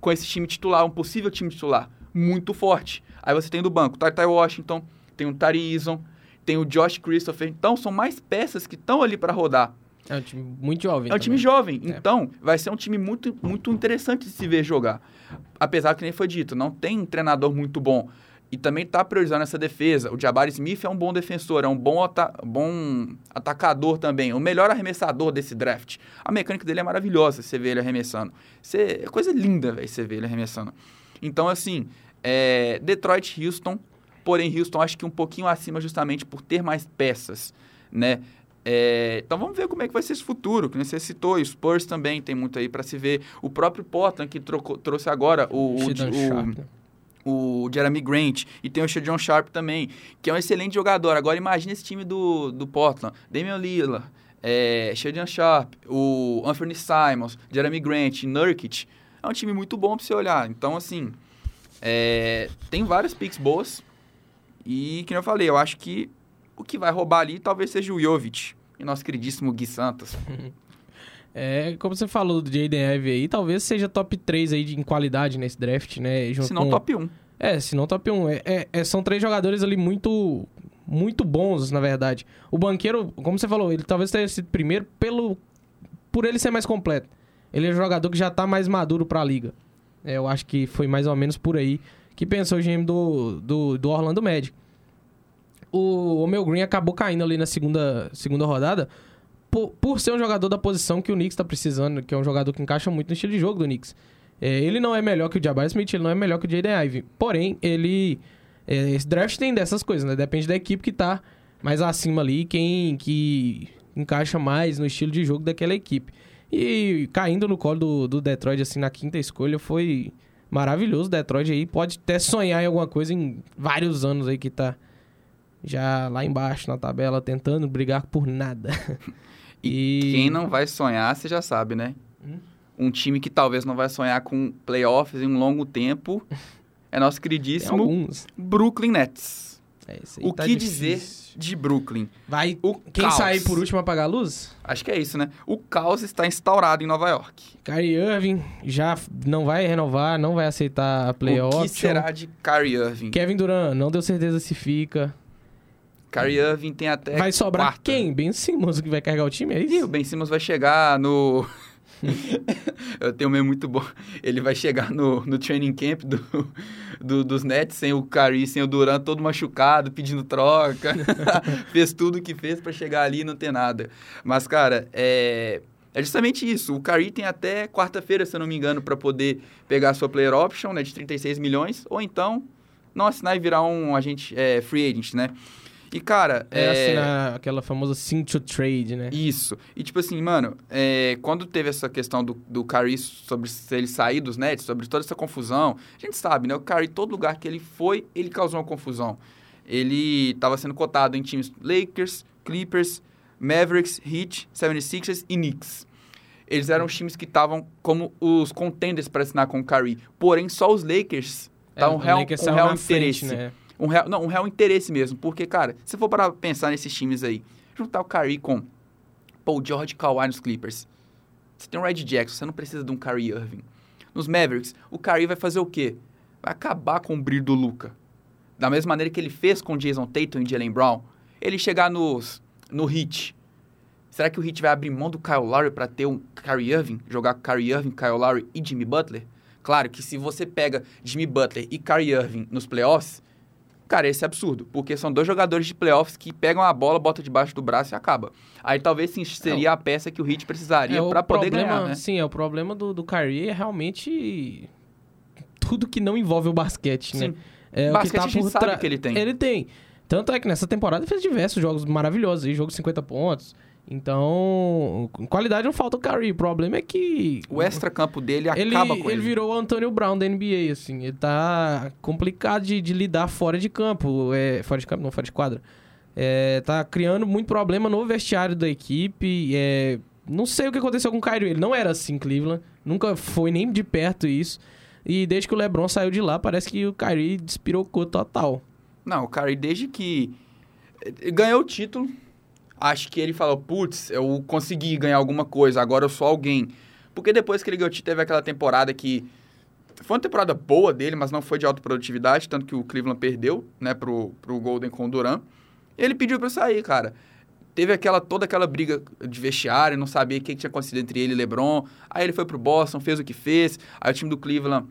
Com esse time titular, um possível time titular, muito forte. Aí você tem do banco Ty Washington, tem o Tari Eason, tem o Josh Christopher. Então, são mais peças que estão ali para rodar.
É um time muito jovem.
É um também. time jovem. É. Então, vai ser um time muito, muito interessante de se ver jogar. Apesar que nem foi dito, não tem um treinador muito bom e também está priorizando essa defesa. O Jabari Smith é um bom defensor, é um bom, ata bom atacador também, o melhor arremessador desse draft. A mecânica dele é maravilhosa, você vê ele arremessando. Você, é coisa linda, velho, você vê ele arremessando. Então, assim, é, Detroit, Houston, porém Houston acho que um pouquinho acima justamente por ter mais peças, né? É, então vamos ver como é que vai ser esse futuro, que você citou, e o Spurs também tem muito aí para se ver. O próprio Portland que trocou, trouxe agora o, o, o o Jeremy Grant e tem o Shadon Sharp também, que é um excelente jogador. Agora imagine esse time do, do Portland, Damian Lillard, é, Shadon Sharp, o Anthony Simons, Jeremy Grant, Nurkic. É um time muito bom para você olhar. Então, assim, é, tem várias picks boas e, como eu falei, eu acho que o que vai roubar ali talvez seja o Jovic e nosso queridíssimo Gui Santos. (laughs)
É, como você falou do Jaden Ivey aí, talvez seja top 3 aí de, em qualidade nesse draft, né?
se não com... top 1.
É, se não top 1. É, é, é, são três jogadores ali muito muito bons, na verdade. O banqueiro, como você falou, ele talvez tenha sido primeiro pelo por ele ser mais completo. Ele é um jogador que já tá mais maduro para a liga. É, eu acho que foi mais ou menos por aí que pensou o GM do, do, do Orlando Magic. O, o meu Green acabou caindo ali na segunda, segunda rodada, por, por ser um jogador da posição que o Knicks está precisando, que é um jogador que encaixa muito no estilo de jogo do Knicks. É, ele não é melhor que o Jabari Smith, ele não é melhor que o Jaden Ivey. Porém, ele... É, esse draft tem dessas coisas, né? Depende da equipe que tá mais acima ali, quem que encaixa mais no estilo de jogo daquela equipe. E caindo no colo do, do Detroit, assim, na quinta escolha, foi maravilhoso. Detroit aí pode até sonhar em alguma coisa em vários anos aí que tá já lá embaixo na tabela, tentando brigar por nada. (laughs)
E, quem não vai sonhar, você já sabe, né? Hum? Um time que talvez não vai sonhar com playoffs em um longo tempo é nosso queridíssimo Brooklyn Nets. É, o tá que difícil. dizer de Brooklyn?
Vai o quem caos. sair por último apagar a luz?
Acho que é isso, né? O caos está instaurado em Nova York.
Kyrie Irving já não vai renovar, não vai aceitar a playoff. O
que será de Kyrie Irving?
Kevin Durant não deu certeza se fica.
Kyrie Irving tem até.
Vai sobrar quarta. quem? Ben Simmons que vai carregar o time? É isso?
E o Ben Simmons vai chegar no. (laughs) eu tenho um meio muito bom. Ele vai chegar no, no training camp do, do, dos Nets sem o Kyrie, sem o Durant, todo machucado, pedindo troca. (laughs) fez tudo o que fez para chegar ali e não ter nada. Mas, cara, é, é justamente isso. O Kyrie tem até quarta-feira, se eu não me engano, para poder pegar a sua player option né, de 36 milhões, ou então não assinar e virar um agente é, free agent, né? E, cara.
É, é... assinar aquela famosa sim to trade, né?
Isso. E, tipo assim, mano, é... quando teve essa questão do, do Curry sobre se ele sair dos Nets, sobre toda essa confusão, a gente sabe, né? O Curry, todo lugar que ele foi, ele causou uma confusão. Ele estava sendo cotado em times Lakers, Clippers, Mavericks, Heat, 76ers e Knicks. Eles eram os times que estavam como os contenders para assinar com o Curry. Porém, só os Lakers estavam é, real, com real interesse. Frente, né? Um real, não, um real interesse mesmo. Porque, cara, se for para pensar nesses times aí, juntar o Curry com Paul George Kawhi nos Clippers. Você tem o Red Jackson, você não precisa de um Kyrie Irving. Nos Mavericks, o Kyrie vai fazer o quê? Vai acabar com o brilho do Luca. Da mesma maneira que ele fez com Jason Tatum e Jalen Brown. Ele chegar nos, no Heat. Será que o Heat vai abrir mão do Kyle Lowry para ter um Kyrie Irving? Jogar com Kyrie Irving, Kyle Lowry e Jimmy Butler? Claro que se você pega Jimmy Butler e Kyrie Irving nos playoffs, cara, esse é absurdo. Porque são dois jogadores de playoffs que pegam a bola, botam debaixo do braço e acaba. Aí talvez sim seria é a peça que o Heat precisaria é para poder
problema,
ganhar, né?
Sim, é o problema do, do Kyrie é realmente tudo que não envolve o basquete, né? sim. né? É,
basquete o que tá a gente sabe que ele tem.
Ele tem. Tanto é que nessa temporada ele fez diversos jogos maravilhosos, aí, jogo de 50 pontos. Então, qualidade não falta o Curry. O problema é que.
O extra-campo dele
ele,
acaba com ele.
Ele virou o Antônio Brown da NBA, assim. Ele tá complicado de, de lidar fora de campo. É, fora de campo, não, fora de quadra. É, tá criando muito problema no vestiário da equipe. É, não sei o que aconteceu com o Kyrie. Ele não era assim, Cleveland. Nunca foi nem de perto isso. E desde que o LeBron saiu de lá, parece que o Kyrie despirocou total.
Não, o Kyrie, desde que ganhou o título, acho que ele falou, putz, eu consegui ganhar alguma coisa, agora eu sou alguém. Porque depois que ele ganhou teve aquela temporada que foi uma temporada boa dele, mas não foi de alta produtividade, tanto que o Cleveland perdeu, né, pro, pro Golden com o Durant. Ele pediu para sair, cara. Teve aquela toda aquela briga de vestiário, não sabia o que tinha acontecido entre ele e LeBron. Aí ele foi pro Boston, fez o que fez. Aí o time do Cleveland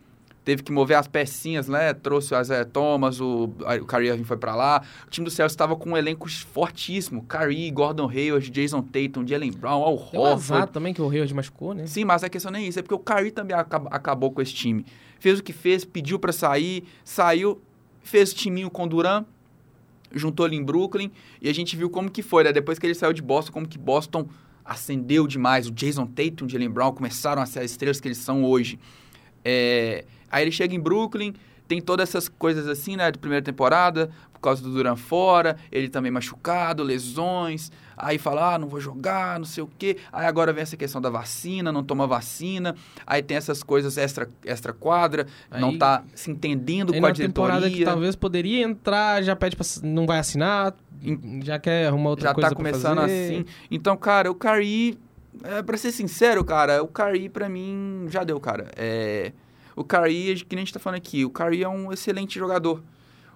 teve que mover as pecinhas, né? Trouxe o Isaiah Thomas, o, o Kyrie Irving foi para lá. O time do Celtics estava com um elenco fortíssimo. Kyrie, Gordon Hayward, Jason Tatum, Jalen Brown, Al Horford.
também que o Hayward machucou, né?
Sim, mas a questão nem é isso. É porque o Kyrie também acabou com esse time. Fez o que fez, pediu para sair, saiu, fez o timinho com o Duran, juntou ali em Brooklyn e a gente viu como que foi, né? Depois que ele saiu de Boston, como que Boston acendeu demais. O Jason Tatum, o Jalen Brown começaram a ser as estrelas que eles são hoje. É... Aí ele chega em Brooklyn, tem todas essas coisas assim, né, de primeira temporada, por causa do Duran fora, ele também machucado, lesões, aí fala, ah, não vou jogar, não sei o quê. Aí agora vem essa questão da vacina, não toma vacina, aí tem essas coisas extra, extra quadra, aí, não tá se entendendo com a diretoria. temporada que
talvez poderia entrar, já pede pra, não vai assinar, já quer arrumar outra
já
coisa
Já tá começando assim. Então, cara, o Curry, é, pra ser sincero, cara, o Curry pra mim já deu, cara. É... O Curry, que nem a gente tá falando aqui, o Curry é um excelente jogador.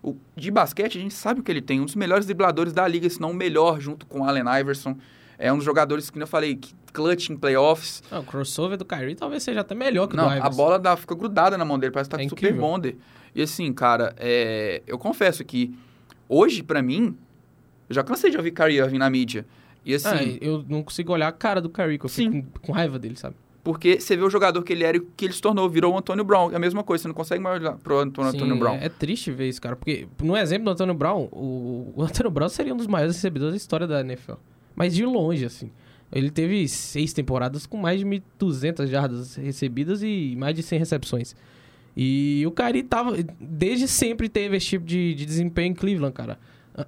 O, de basquete, a gente sabe o que ele tem. Um dos melhores dribladores da liga, se não o melhor, junto com o Allen Iverson. É um dos jogadores que, eu falei, que clutch em playoffs.
Não, o crossover do Kyrie talvez seja até melhor que
não,
o do Iverson.
a bola dá, fica grudada na mão dele, parece que tá é super bonder. E assim, cara, é, eu confesso que hoje, para mim, eu já cansei de ouvir Kyrie Irving na mídia. E assim... Ah,
eu não consigo olhar a cara do Kyrie, que eu fico com, com raiva dele, sabe?
Porque você vê o jogador que ele era e que ele se tornou, virou o Antônio Brown. É a mesma coisa, você não consegue mais olhar pro Antônio, Sim, Antônio Brown.
É, triste ver isso, cara. Porque, no exemplo do Antônio Brown, o, o Antônio Brown seria um dos maiores recebedores da história da NFL. Mas de longe, assim. Ele teve seis temporadas com mais de 1.200 jardas recebidas e mais de 100 recepções. E o Kyrie tava, desde sempre teve esse tipo de, de desempenho em Cleveland, cara.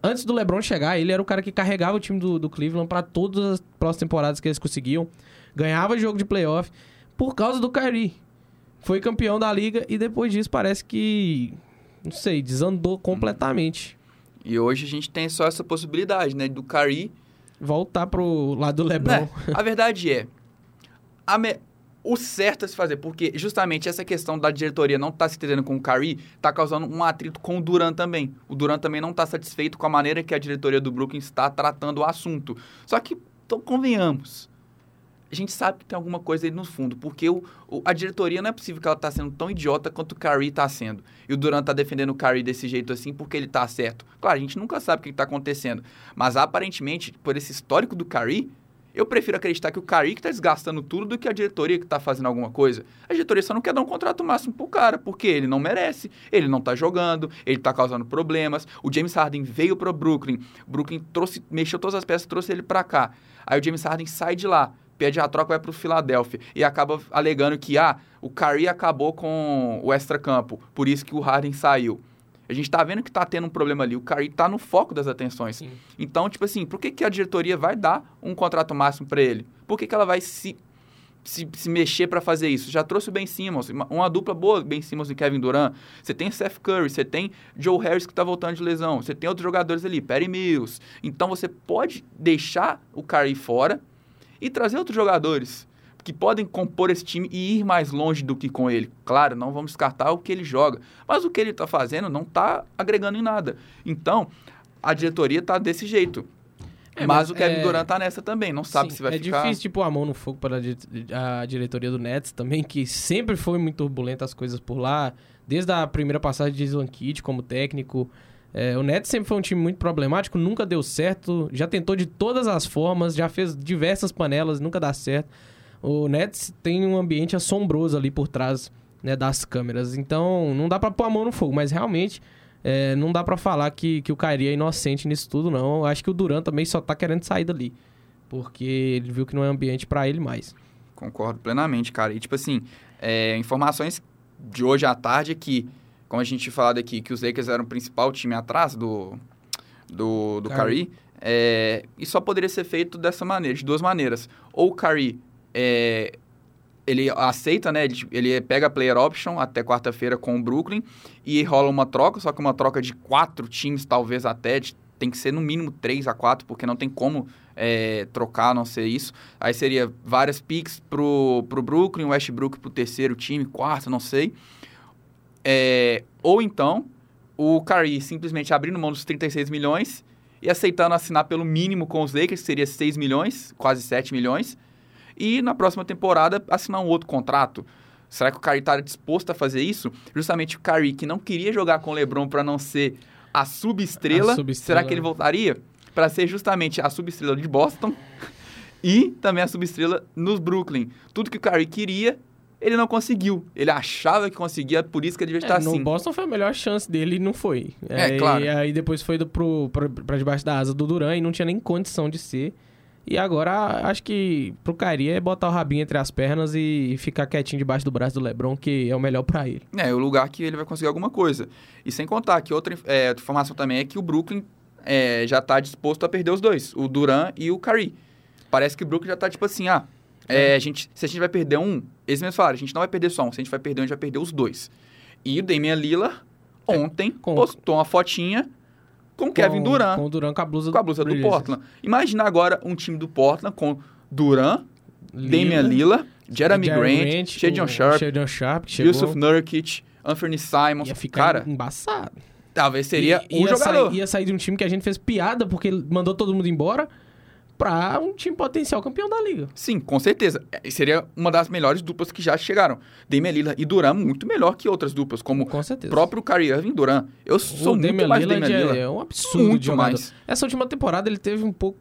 Antes do LeBron chegar, ele era o cara que carregava o time do, do Cleveland para todas as próximas temporadas que eles conseguiam ganhava jogo de playoff por causa do Kyrie. Foi campeão da liga e depois disso parece que, não sei, desandou completamente.
E hoje a gente tem só essa possibilidade, né, do Kyrie
voltar pro lado do LeBron. É,
a verdade é, a me... o certo a se fazer, porque justamente essa questão da diretoria não estar tá se entendendo com o Kyrie está causando um atrito com o Duran também. O Duran também não está satisfeito com a maneira que a diretoria do Brooklyn está tratando o assunto. Só que, então, convenhamos, a gente sabe que tem alguma coisa aí no fundo, porque o, o a diretoria não é possível que ela está sendo tão idiota quanto o Curry está sendo. E o Durant está defendendo o Curry desse jeito assim porque ele está certo. Claro, a gente nunca sabe o que está acontecendo, mas aparentemente, por esse histórico do Curry, eu prefiro acreditar que o Curry que está desgastando tudo do que a diretoria que está fazendo alguma coisa. A diretoria só não quer dar um contrato máximo pro cara, porque ele não merece, ele não está jogando, ele está causando problemas. O James Harden veio para o Brooklyn, Brooklyn trouxe, mexeu todas as peças, trouxe ele para cá. Aí o James Harden sai de lá pede a troca vai para o Philadelphia e acaba alegando que ah, o Curry acabou com o extra-campo, por isso que o Harden saiu. A gente está vendo que está tendo um problema ali. O Curry está no foco das atenções. Sim. Então, tipo assim, por que, que a diretoria vai dar um contrato máximo para ele? Por que, que ela vai se, se, se mexer para fazer isso? Já trouxe o Ben Simmons, uma, uma, dupla boa, Ben Simmons e Kevin Durant. Você tem Seth Curry, você tem Joe Harris que está voltando de lesão, você tem outros jogadores ali, Perry Mills. Então, você pode deixar o Curry fora e trazer outros jogadores que podem compor esse time e ir mais longe do que com ele. Claro, não vamos descartar o que ele joga, mas o que ele está fazendo não está agregando em nada. Então, a diretoria está desse jeito. É, mas, mas, o Kevin é... Durant tá nessa também, não sabe Sim, se vai
é
ficar...
É difícil, tipo, a mão no fogo para a diretoria do Nets também, que sempre foi muito turbulenta as coisas por lá, desde a primeira passagem de Slankic como técnico. É, o Nets sempre foi um time muito problemático, nunca deu certo, já tentou de todas as formas, já fez diversas panelas, nunca dá certo. O Nets tem um ambiente assombroso ali por trás né, das câmeras, então não dá para pôr a mão no fogo, mas realmente é, não dá para falar que, que o Kyrie é inocente nisso tudo, não. Eu acho que o Duran também só tá querendo sair dali. Porque ele viu que não é ambiente para ele mais.
Concordo plenamente, cara. E, tipo assim, é, informações de hoje à tarde é que, como a gente falado aqui, que os Lakers eram o principal time atrás do, do, do Curry, é, e só poderia ser feito dessa maneira, de duas maneiras. Ou o Curry é, ele aceita, né? Ele, ele pega a player option até quarta-feira com o Brooklyn e rola uma troca, só que uma troca de quatro times, talvez até. De, tem que ser no mínimo três a quatro, porque não tem como é, trocar, a não ser isso. Aí seria várias picks pro, pro Brooklyn, Westbrook pro terceiro time, quarto, não sei. É, ou então, o Curry simplesmente abrindo mão dos 36 milhões e aceitando assinar pelo mínimo com os Lakers, que seria 6 milhões, quase 7 milhões e na próxima temporada assinar um outro contrato. Será que o Kyrie está disposto a fazer isso? Justamente o Kyrie, que não queria jogar com o LeBron para não ser a subestrela, sub será que ele voltaria para ser justamente a subestrela de Boston (laughs) e também a subestrela nos Brooklyn? Tudo que o Kyrie queria, ele não conseguiu. Ele achava que conseguia, por isso que ele devia é, estar no assim.
No Boston foi a melhor chance dele e não foi. É, é claro. E aí depois foi para debaixo da asa do Duran e não tinha nem condição de ser. E agora acho que pro Kyrie é botar o rabinho entre as pernas e ficar quietinho debaixo do braço do LeBron, que é o melhor para ele.
É, o lugar que ele vai conseguir alguma coisa. E sem contar que outra é, informação também é que o Brooklyn é, já tá disposto a perder os dois, o Duran e o Kyrie. Parece que o Brooklyn já tá tipo assim, ah, é, a gente, se a gente vai perder um, eles mesmos falaram, a gente não vai perder só um, se a gente vai perder um, a gente vai perder os dois. E o Damian Lillard é, ontem com... postou uma fotinha com, Kevin Durant.
Com o Durant com a blusa,
com a blusa do, do Portland. Imagina agora um time do Portland com Durant, Damian Lillard, Jeremy, Jeremy Grant, Grant Sharp,
Shadon Sharp
Yusuf Nurkic, Anthony Simons.
Ia ficar cara, embaçado.
Talvez seria um ia jogador.
Sair, ia sair de um time que a gente fez piada porque mandou todo mundo embora para um time potencial campeão da liga.
Sim, com certeza. É, seria uma das melhores duplas que já chegaram. Damian Lillard e Duran muito melhor que outras duplas, como
com certeza.
próprio Kyrie Irving e Duran. Eu sou o muito Damian mais Lillard Damian Lillard.
É um absurdo muito mais. Essa última temporada ele teve um pouco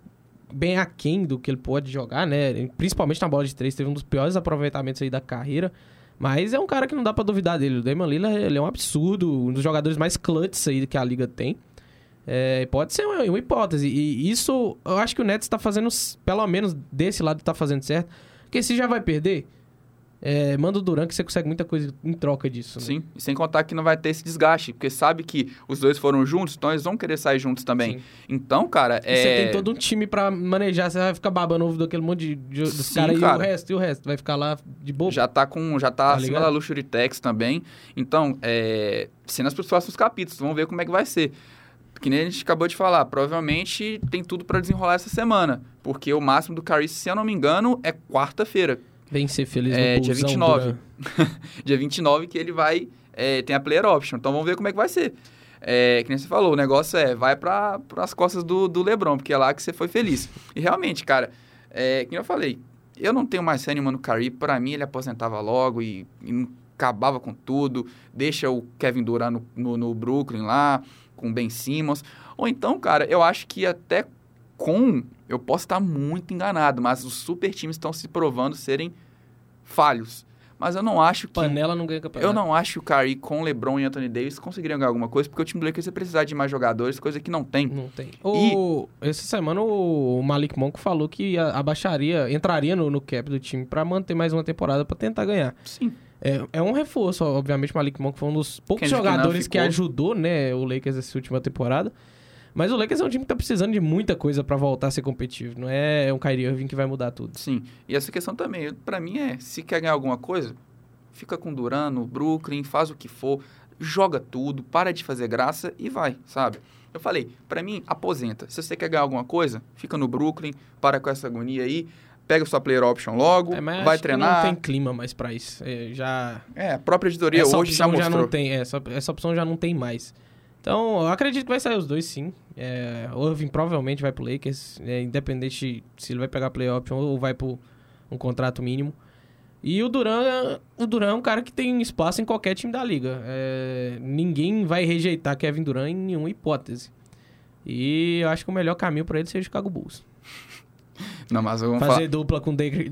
bem aquém do que ele pode jogar, né? Principalmente na bola de três, teve um dos piores aproveitamentos aí da carreira. Mas é um cara que não dá para duvidar dele. O Damian Lillard ele é um absurdo, um dos jogadores mais clutches aí que a liga tem. É, pode ser uma, uma, hipótese. E isso, eu acho que o Nets está fazendo, pelo menos desse lado, está fazendo certo. Porque se já vai perder, é, manda o Duran que você consegue muita coisa em troca disso. Né?
Sim, e sem contar que não vai ter esse desgaste, porque sabe que os dois foram juntos, então eles vão querer sair juntos também. Sim. Então, cara,
é... Você tem todo um time para manejar, você vai ficar babando ovo daquele monte de, de dos caras cara. e o resto, e o resto, vai ficar lá de boa.
Já tá com, já tá, tá acima da Luxury Tax também. Então, é, cenas para os próximos capítulos, vamos ver como é que vai ser que nem a gente acabou de falar, provavelmente tem tudo para desenrolar essa semana. Porque o máximo do Caris, se eu não me engano, é quarta-feira.
Vem ser feliz
é, dia 29. (laughs) dia 29 que ele vai... É, tem a player option. Então vamos ver como é que vai ser. É, que nem você falou, o negócio é, vai para as costas do, do Lebron, porque é lá que você foi feliz. E realmente, cara, é, que eu falei, eu não tenho mais fé nenhuma no Curry. Para mim, ele aposentava logo e, e acabava com tudo. Deixa o Kevin Durant no, no, no Brooklyn lá com Ben Simmons. Ou então, cara, eu acho que até com. Eu posso estar muito enganado, mas os super times estão se provando serem falhos. Mas eu não acho que.
Panela não ganha campeonato.
Eu não acho que o Curry com LeBron e Anthony Davis conseguiriam ganhar alguma coisa, porque o time do Lakers ia precisar de mais jogadores, coisa que não tem.
Não tem. O... E... Essa semana o Malik Monk falou que abaixaria, entraria no, no cap do time para manter mais uma temporada para tentar ganhar.
Sim.
É, é um reforço, obviamente, o Malik Monk foi um dos poucos Kendrick jogadores que ajudou, né, o Lakers essa última temporada. Mas o Lakers é um time que tá precisando de muita coisa para voltar a ser competitivo. Não é um Kyrie Irving que vai mudar tudo.
Sim. E essa questão também, para mim é, se quer ganhar alguma coisa, fica com Durano, Brooklyn, faz o que for, joga tudo, para de fazer graça e vai, sabe? Eu falei, para mim, aposenta. Se você quer ganhar alguma coisa, fica no Brooklyn, para com essa agonia aí pega sua player option logo,
É,
vai treinar.
não tem clima mais pra isso. É, já
É, a própria editoria
essa
hoje já mostrou.
não tem, essa, essa opção já não tem mais. Então, eu acredito que vai sair os dois, sim. É, Irving provavelmente vai pro Lakers, é, independente se ele vai pegar play option ou vai pro um contrato mínimo. E o Duran, o Duran é um cara que tem espaço em qualquer time da liga. É, ninguém vai rejeitar Kevin Durant em nenhuma hipótese. E eu acho que o melhor caminho pra ele seja o Chicago Bulls.
Não, mas
Fazer
falar.
dupla com Derek,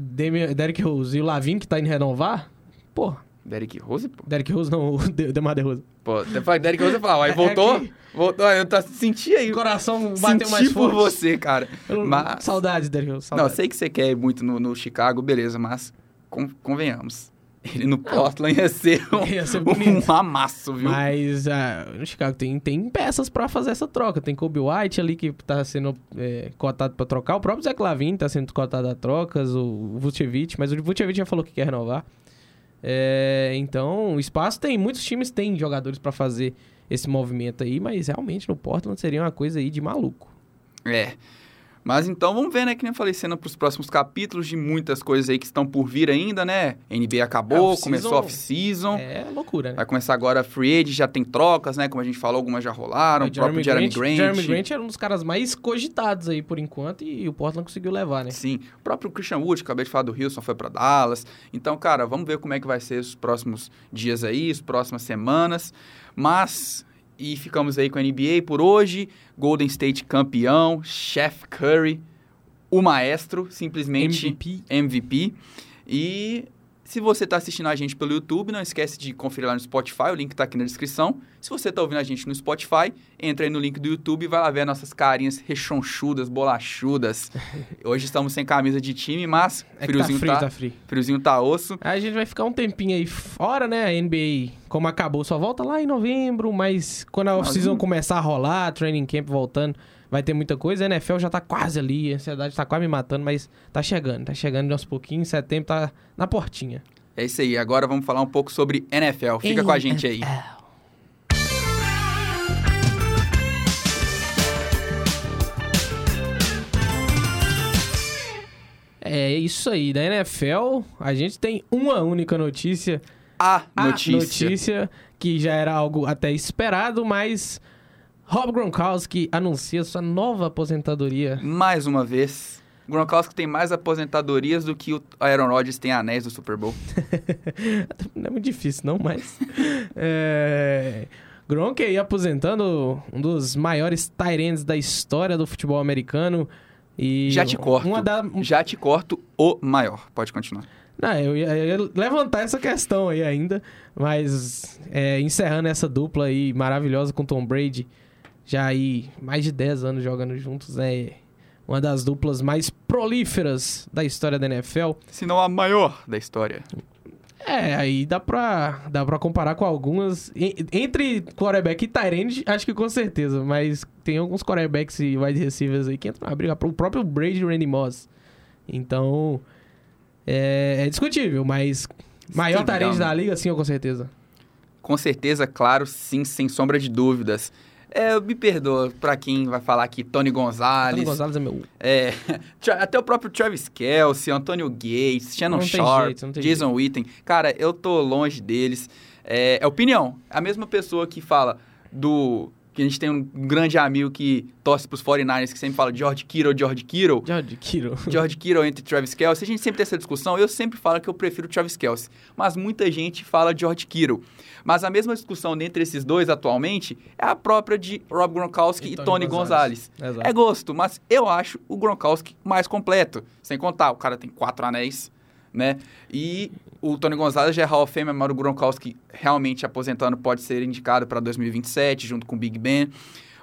Derek Rose e o Lavin que tá indo renovar? Pô,
Derek Rose, pô.
Derek Rose não, o De- Demar DeRozan.
Pô, depois Derek Rose falar, aí (laughs)
É
voltou?
que-
Voltou, eu tá, senti aí.
O coração bateu
Senti
mais
por
forte.
você, cara.
Eu-
Mas-
Saudades, Derek Rose.
Não, sei que você quer ir muito no, no Chicago, beleza, mas con- convenhamos. Ele no Portland ia ser (laughs) um,
Ia ser
um amasso, viu?
Mas ah, no Chicago tem, tem peças pra fazer essa troca. Tem Kobe White ali que tá sendo é, cotado pra trocar. O próprio Zach Lavine tá sendo cotado a trocas. O Vucevic, mas o Vucevic já falou que quer renovar. É, então, o espaço tem. Muitos times têm jogadores pra fazer esse movimento aí, mas realmente no Portland seria uma coisa aí de maluco.
É. Mas então vamos ver, né? Que nem eu falei, cena pros próximos capítulos de muitas coisas aí que estão por vir ainda, né? NBA acabou,
É,
começou a off-season.
É loucura, né?
Vai começar agora a Free Agent, já tem trocas, né? Como a gente falou, algumas já rolaram. o próprio Jeremy Grant.
Jeremy Grant era um dos caras mais cogitados aí por enquanto e o Portland conseguiu levar, né?
Sim, o próprio Christian Wood, acabei de falar do Houston, foi pra Dallas. Então, cara, vamos ver como é que vai ser os próximos dias aí, as próximas semanas. Mas, e ficamos aí com a NBA por hoje. Golden State campeão, Chef Curry, o maestro, simplesmente
MVP.
MVP. E se você está assistindo a gente pelo YouTube, não esquece de conferir lá no Spotify, o link está aqui na descrição. Se você está ouvindo a gente no Spotify, entra aí no link do YouTube e vai lá ver nossas carinhas rechonchudas, bolachudas. (laughs) Hoje estamos sem camisa de time, mas
É tá
friozinho
frio,
tá,
tá frio.
friozinho tá osso.
Aí a gente vai ficar um tempinho aí fora, né? A NBA, como acabou, só volta lá em novembro, mas quando a off-season começar a rolar, training camp voltando, vai ter muita coisa. A NFL já tá quase ali, a ansiedade tá quase me matando, mas tá chegando, tá chegando aos pouquinhos, setembro tá na portinha.
É isso aí, agora vamos falar um pouco sobre NFL. Fica com a gente aí.
É isso aí, da NFL, a gente tem uma única notícia.
A
A
notícia.
notícia que já era algo até esperado, mas Rob Gronkowski anuncia sua nova aposentadoria.
Mais uma vez. Gronkowski tem mais aposentadorias do que o Aaron Rodgers tem anéis do Super Bowl. (laughs)
Não é muito difícil, não, mas. (laughs) é... Gronk aí aposentando um dos maiores tight da história do futebol americano. E
Já te corto.
Uma da...
Já te corto o maior. Pode continuar.
Não, eu ia, eu ia levantar essa questão aí ainda, mas é, encerrando essa dupla aí maravilhosa com Tom Brady, já aí mais de 10 anos jogando juntos, né? Uma das duplas mais prolíferas da história da NFL.
Se não a maior da história.
É, aí dá pra, dá pra comparar com algumas. Entre quarterback e Tyrande, acho que com certeza. Mas tem alguns quarterbacks e wide receivers aí que entram na briga. O próprio Brady e Randy Moss. Então, é, é discutível, mas maior
Sim,
Tyrande da liga, sim, com certeza.
Com certeza, claro, sim, sem sombra de dúvidas. É, me perdoa pra quem vai falar aqui, Tony Gonzalez.
Antônio Gonzalez é meu.
É, (laughs) até o próprio Travis Kelsey, Antônio Gates, Shannon
Não
Sharp,
jeito,
Jason Witten. Cara, eu tô longe deles. É, é opinião. A mesma pessoa que fala do... Que a gente tem um grande amigo que torce pros 49ers, que sempre fala George Kittle, George Kittle.
George Kittle. (laughs)
George Kittle entre Travis Kelsey. A gente sempre tem essa discussão. Eu sempre falo que eu prefiro Travis Kelsey. Mas muita gente fala George Kittle. Mas a mesma discussão entre esses dois atualmente é a própria de Rob Gronkowski e, Tony Gonzalez.
Exato.
É gosto, mas eu acho o Gronkowski mais completo. Sem contar, o cara tem quatro anéis, né? E o Tony Gonzalez já é Hall of Fame, mas o Gronkowski realmente aposentando pode ser indicado para 2027, junto com o Big Ben.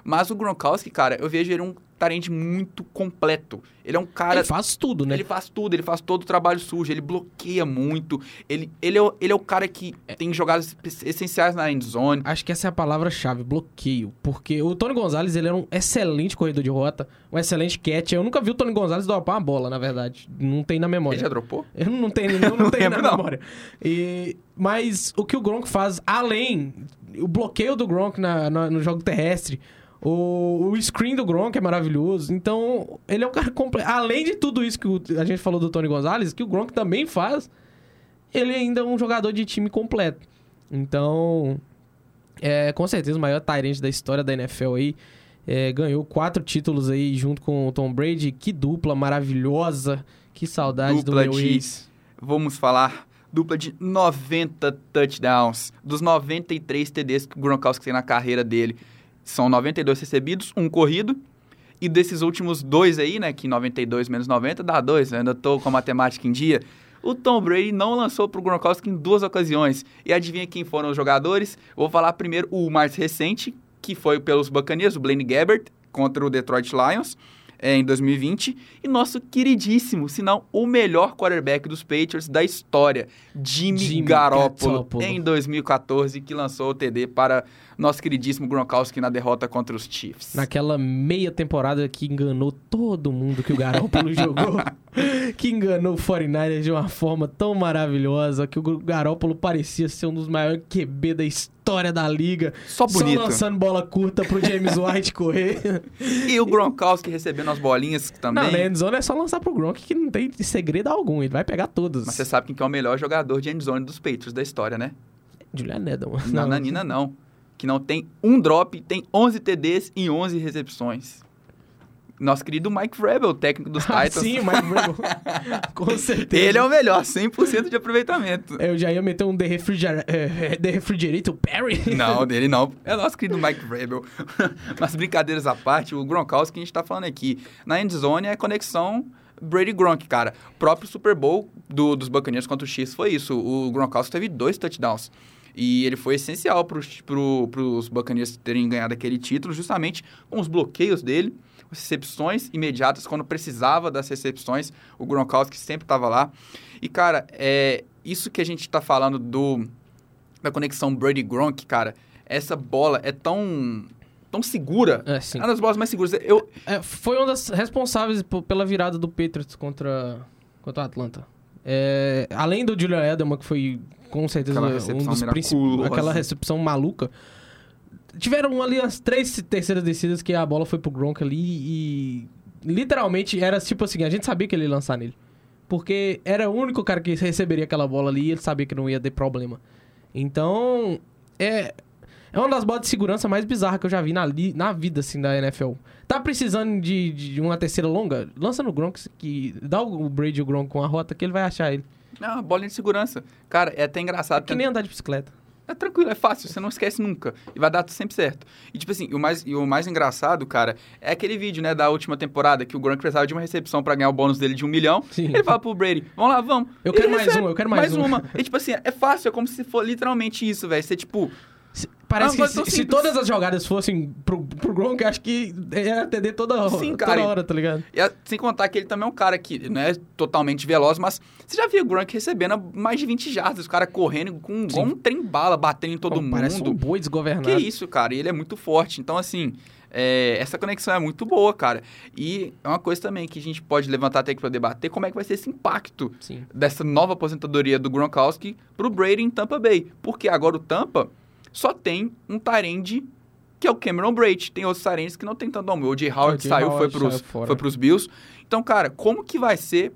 Mas o Gronkowski, cara, eu vejo ele um tarente muito completo. Ele é um cara...
Ele faz tudo, né?
Ele faz tudo, ele faz todo o trabalho sujo, ele bloqueia muito. Ele, ele, é, o, ele é o cara que tem jogadas essenciais na end zone.
Acho que essa é a palavra-chave, bloqueio. Porque o Tony Gonzalez, ele era um excelente corredor de rota, um excelente catch. Eu nunca vi o Tony Gonzalez dropar uma bola, na verdade. Não tem na memória.
Ele já dropou? (laughs)
Eu não tenho, eu não tenho na
não.
memória. E, mas o que o Gronk faz, além o bloqueio do Gronk na- na- no jogo terrestre, O, o screen do Gronk é maravilhoso. Então, ele é um cara completo. Além de tudo isso que o- a gente falou do Tony Gonzalez, que o Gronk também faz, ele ainda é um jogador de time completo. Então, é com certeza o maior Tyrant da história da NFL aí. É, ganhou quatro títulos aí junto com o Tom Brady. Que dupla maravilhosa. Que saudade
dupla
do meu
de,
ex.
vamos falar, dupla de 90 touchdowns. Dos 93 TDs que o Gronkowski tem na carreira dele, são 92 recebidos, um corrido. E desses últimos dois aí, né, que 92 menos 90 dá dois, eu ainda tô com a matemática em dia. O Tom Brady não lançou pro Gronkowski em duas ocasiões. E adivinha quem foram os jogadores? Vou falar primeiro o mais recente, que foi pelos Buccaneers, o Blaine Gabbert, contra o Detroit Lions é, em 2020, e nosso queridíssimo, se não o melhor quarterback dos Patriots da história, Jimmy,
Jimmy
Garoppolo,
Garoppolo.
em 2014, que lançou o TD para nosso queridíssimo Gronkowski na derrota contra os Chiefs.
Naquela meia temporada que enganou todo mundo que o Garoppolo (laughs) jogou. Que enganou o 49ers de uma forma tão maravilhosa. Que o Garoppolo parecia ser um dos maiores QB da história da liga.
Só bonito.
Só lançando bola curta pro James White correr. (laughs)
E o Gronkowski recebendo as bolinhas também.
Não, na endzone é só lançar pro Gronk que não tem segredo algum. Ele vai pegar todos.
Mas você sabe quem que é o melhor jogador de endzone dos Patriots da história, né?
Julian Edelman.
Não, Nanina não. Que não tem um drop, tem 11 TDs e 11 recepções. Nosso querido Mike Rebel, técnico dos
Ah,
Titans.
sim, o Mike Vrabel. (laughs) Com certeza.
Ele é o melhor, 100% de aproveitamento.
Eu já ia meter um The, Refriger... eh, The Refrigerator Perry.
Não, (laughs) dele não. É nosso querido Mike Vrabel. (laughs) Mas brincadeiras à parte, o Gronkowski que a gente tá falando aqui. Na endzone é conexão Brady-Gronk, cara. O próprio Super Bowl do- dos Buccaneers contra o Chiefs foi isso. O Gronkowski teve dois touchdowns. E ele foi essencial para pro, os Buccaneers terem ganhado aquele título, justamente com os bloqueios dele, recepções imediatas, quando precisava das recepções, o Gronkowski sempre estava lá. E, cara, é isso que a gente está falando do da conexão Brady-Gronk, cara, essa bola é tão, tão segura.
É, sim.
É uma das bolas mais seguras. Eu,
É, foi uma das responsáveis po- pela virada do Patriots contra, contra o Atlanta. É, além do Julian Edelman, que foi com certeza
Aquela
um dos principais. Aquela recepção maluca. Tiveram ali as três terceiras descidas que a bola foi pro Gronk ali e literalmente era tipo assim, a gente sabia que ele ia lançar nele. Porque era o único cara que receberia aquela bola ali e ele sabia que não ia ter problema. Então, é, é uma das bolas de segurança mais bizarras que eu já vi na, li- na vida, assim, da NFL. Tá precisando de, de uma terceira longa? Lança no Gronk, que dá o Brady o Gronk com a rota que ele vai achar ele.
é uma bola de segurança. Cara, é até engraçado.
Que nem andar de bicicleta.
É tranquilo, é fácil, você não esquece nunca. E vai dar sempre certo. E tipo assim, o mais, e o mais engraçado, cara, é aquele vídeo, né, da última temporada, que o Gronk precisava de uma recepção pra ganhar o bônus dele de um milhão.
Sim.
Ele fala pro Brady, vamos lá, vamos.
Eu
Ele
quero mais
recebe
uma, eu quero mais uma.
uma. E tipo assim, é fácil, é como se for literalmente isso, velho. Você tipo,
Se- Parece
Ah,
que se, se todas as jogadas fossem pro, pro Gronk, acho que ia atender toda,
Sim,
toda
cara.
hora, tá ligado?
E sem contar que ele também é um cara que não é totalmente veloz, mas você já viu o Gronk recebendo mais de 20 jardas, o cara correndo com igual um trem-bala, batendo em todo
Pô,
mundo.
Parece um boi desgovernado.
Que isso, cara, e ele é muito forte. Então, assim, é, essa conexão é muito boa, cara. E é uma coisa também que a gente pode levantar até aqui pra debater, como é que vai ser esse impacto
Sim.
dessa nova aposentadoria do Gronkowski pro Brady em Tampa Bay. Porque agora o Tampa só tem um Tyrande que é o Cameron Brate. Tem outros Tyrands que não tem tanto nome. O J. Howard
O J.
saiu,
Howard
foi, pros,
saiu
foi pros Bills. Então, cara, como que vai ser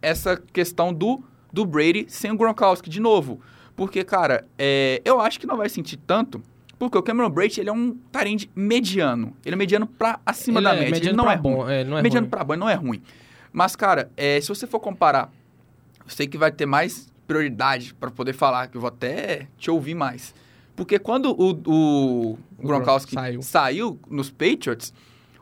essa questão do, do Brady sem o Gronkowski de novo? Porque, cara, é, eu acho que não vai sentir tanto, porque o Cameron Brate, ele é um Tyrande mediano. Ele é mediano pra acima
Ele
da
é
média. Ele
mediano
não
pra
é ruim.
bom, é, não é
mediano
ruim.
pra bom, ele não é ruim. Mas, cara, é, se você for comparar, eu sei que vai ter mais prioridade para poder falar, que eu vou até te ouvir mais. Porque quando o, o Gronkowski
saiu.
saiu. nos Patriots,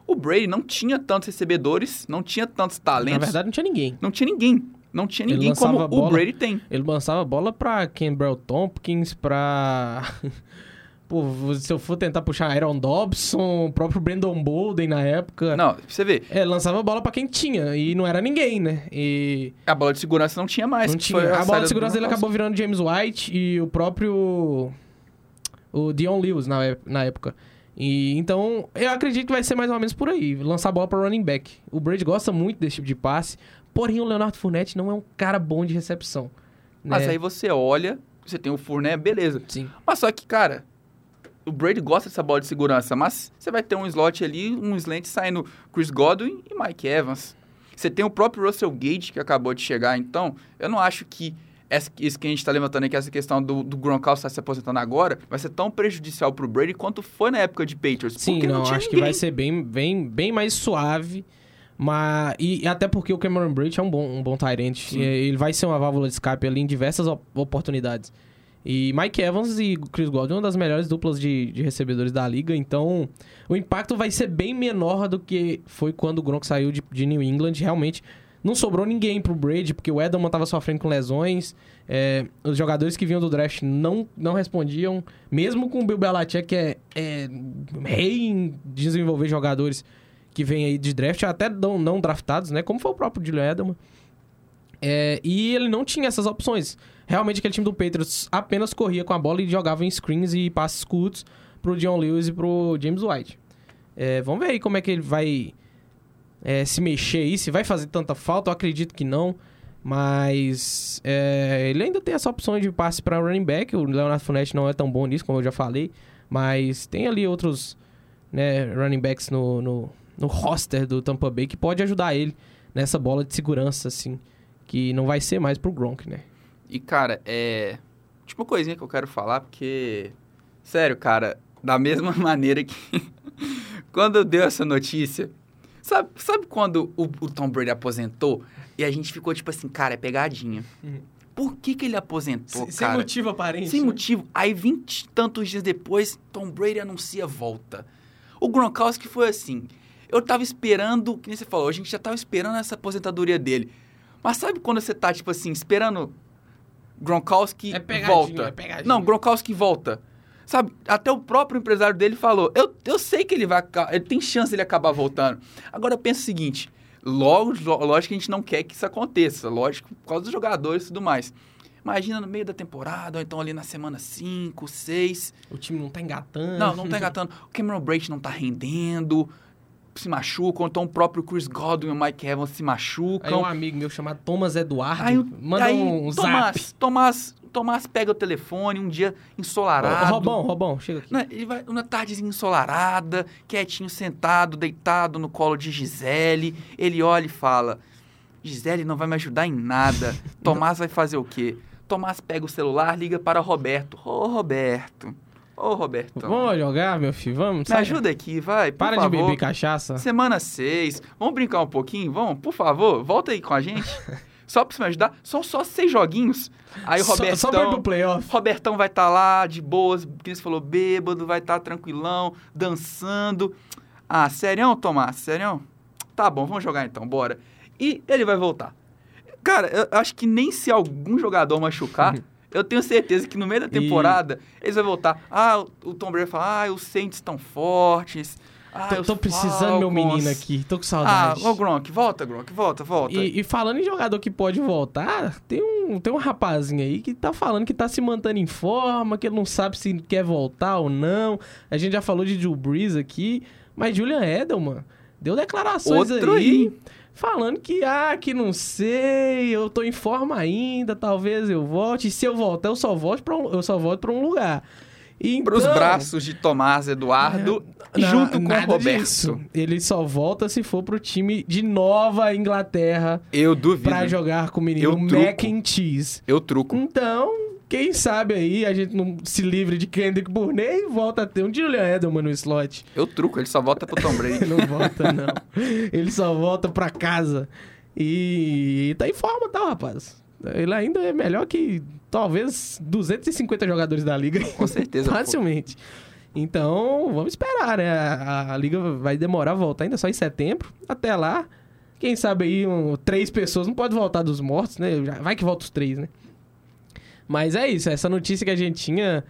o Brady não tinha tantos recebedores, não tinha tantos
Na
talentos,
verdade, não tinha ninguém.
não tinha ninguém. Não tinha ninguém como
lançava a
o
bola.
Brady tem.
Ele lançava bola pra Campbell Tompkins, pra. (laughs) Pô, se eu for tentar puxar Aaron Dobson, o próprio Brandon Bolden na época.
Não, pra você ver,
É, lançava bola pra quem tinha, e não era ninguém, né? E.
a bola de segurança não tinha mais.
não tinha.
foi
A bola de segurança dele acabou virando James White e o próprio. O Dion Lewis na, na época. E então, eu acredito que vai ser mais ou menos por aí. Lançar bola pra running back. O Brady gosta muito desse tipo de passe. Porém, o Leonardo Fournette não é um cara bom de recepção.
Mas
né?
aí você olha, você tem o Fournette, beleza.
Sim.
Mas só que, cara, o Brady gosta dessa bola de segurança, mas você vai ter um slot ali, um slant saindo Chris Godwin e Mike Evans. Você tem o próprio Russell Gage que acabou de chegar, então eu não acho que essa, isso que a gente está levantando aqui, essa questão do, do Gronkowski estar tá se aposentando agora, vai ser tão prejudicial para o Brady quanto foi na época de Patriots.
Sim, não, não acho ninguém. que vai ser bem, bem, bem mais suave. Mas, e, e, até porque o Cameron Brate é um bom, um bom Tyrant. Ele vai ser uma válvula de escape ali em diversas oportunidades. E Mike Evans e Chris Godwin, uma das melhores duplas de, de recebedores da liga. Então, o impacto vai ser bem menor do que foi quando o Gronk saiu de, de New England. Realmente, não sobrou ninguém pro Brady, porque o Edelman estava sofrendo com lesões. É, os jogadores que vinham do draft não, não respondiam. Mesmo com o Bill Belichick, que é, é rei em desenvolver jogadores que vêm aí de draft, até não, não draftados, né? Como foi o próprio Julian Edelman. É, e ele não tinha essas opções. Realmente, aquele time do Patriots apenas corria com a bola e jogava em screens e passes curtos pro John Lewis e pro James White. É, vamos ver aí como é que ele vai é, se mexer aí, se vai fazer tanta falta, eu acredito que não. Mas é, ele ainda tem essa opção de passe para running back. O Leonardo Fournette não é tão bom nisso, como eu já falei. Mas tem ali outros né, running backs no, no, no roster do Tampa Bay que pode ajudar ele nessa bola de segurança, assim. Que não vai ser mais pro Gronk, né?
E, cara, é. Tipo, uma coisinha que eu quero falar, porque. Sério, cara, da mesma (laughs) maneira que. (laughs) quando eu dei essa notícia, Sabe, sabe quando o, o, Tom Brady aposentou e a gente ficou tipo assim, cara, é pegadinha. Uhum. Por que, que ele aposentou,
S
cara?
Sem motivo aparente.
Sem né? motivo. Aí, vinte tantos dias depois, Tom Brady anuncia volta. O Gronkowski foi assim. Eu tava esperando, que nem você falou, a gente já tava esperando essa aposentadoria dele. Mas sabe quando você tá, tipo assim, esperando Gronkowski
é
volta?
É pegadinha.
Não, Gronkowski volta. Sabe, até o próprio empresário dele falou: eu, eu sei que ele vai. Ele tem chance de ele acabar voltando. Agora eu penso o seguinte: logo, lógico que a gente não quer que isso aconteça, lógico, por causa dos jogadores e tudo mais. Imagina no meio da temporada, ou então ali na semana 5, 6.
O time não tá engatando.
Não, não tá engatando. (laughs) O Cameron Brate não tá rendendo, se machuca, ou então o próprio Chris Godwin e o Mike Evans se machucam. Aí
um amigo meu chamado Thomas Eduardo aí, manda aí, um
Tomás,
zap.
Tomás, Tomás pega o telefone um dia ensolarado.
Ô, Robão, Robão, chega aqui.
Né, ele vai uma tardezinha ensolarada, quietinho, sentado, deitado no colo de Gisele. Ele olha e fala: Gisele não vai me ajudar em nada. (laughs) Tomás vai fazer o quê? Tomás pega o celular, liga para Roberto. Ô, oh, Roberto. Ô, Roberto.
Vamos jogar, meu filho? Vamos.
Me ajuda aqui, vai.
Para
favor.
de beber cachaça.
Semana 6. Vamos brincar um pouquinho? Vamos, por favor, volta aí com a gente. (laughs) só pra você me ajudar. São só seis joguinhos. Aí o Robertão... Só,
só pro playoff.
Robertão vai estar tá lá, de boas, que você falou, bêbado, vai estar tá tranquilão, dançando. Ah, serião, Tomás? Serião? Tá bom, vamos jogar então, bora. E ele vai voltar. Cara, eu acho que nem se algum jogador machucar, (laughs) eu tenho certeza que no meio da temporada e... eles vão voltar. Ah, o Tom Brady vai falar, ah, os Saints estão fortes,
ah, tô, tô precisando meu menino aqui, tô com saudade.
Ah, ô Gronk, volta, Gronk, volta, volta.
E, e, falando em jogador que pode voltar, tem um, tem um rapazinho aí que tá falando que tá se mantendo em forma, que ele não sabe se quer voltar ou não. A gente já falou de Drew Brees aqui, mas Julian Edelman deu declarações
Outro
aí,
aí.
Falando que, ah, que não sei, eu tô em forma ainda, talvez eu volte. E se eu voltar, eu só volto pra um, eu só volto pra um lugar.
Então, para os braços de Tomás Eduardo, é, junto com o Roberto. Disso.
Ele só volta se for pro time de Nova Inglaterra.
Eu duvido.
Pra jogar com o menino Mac and Cheese.
Eu truco.
Então, quem sabe aí a gente não se livre de Kendrick Burney e volta a ter um Julian Edelman no slot.
Eu truco, ele só volta pro Tom Brady. (laughs)
não volta, não. Ele só volta pra casa. E, tá em forma, tá, rapaz? Ele ainda é melhor que talvez 250 jogadores da liga.
Com certeza.
Facilmente. Então, vamos esperar, né? A, a, liga vai demorar a voltar ainda só em setembro. Até lá, quem sabe aí um, três pessoas não pode voltar dos mortos, né? Vai que volta os três, né? Mas é isso, essa notícia que a gente tinha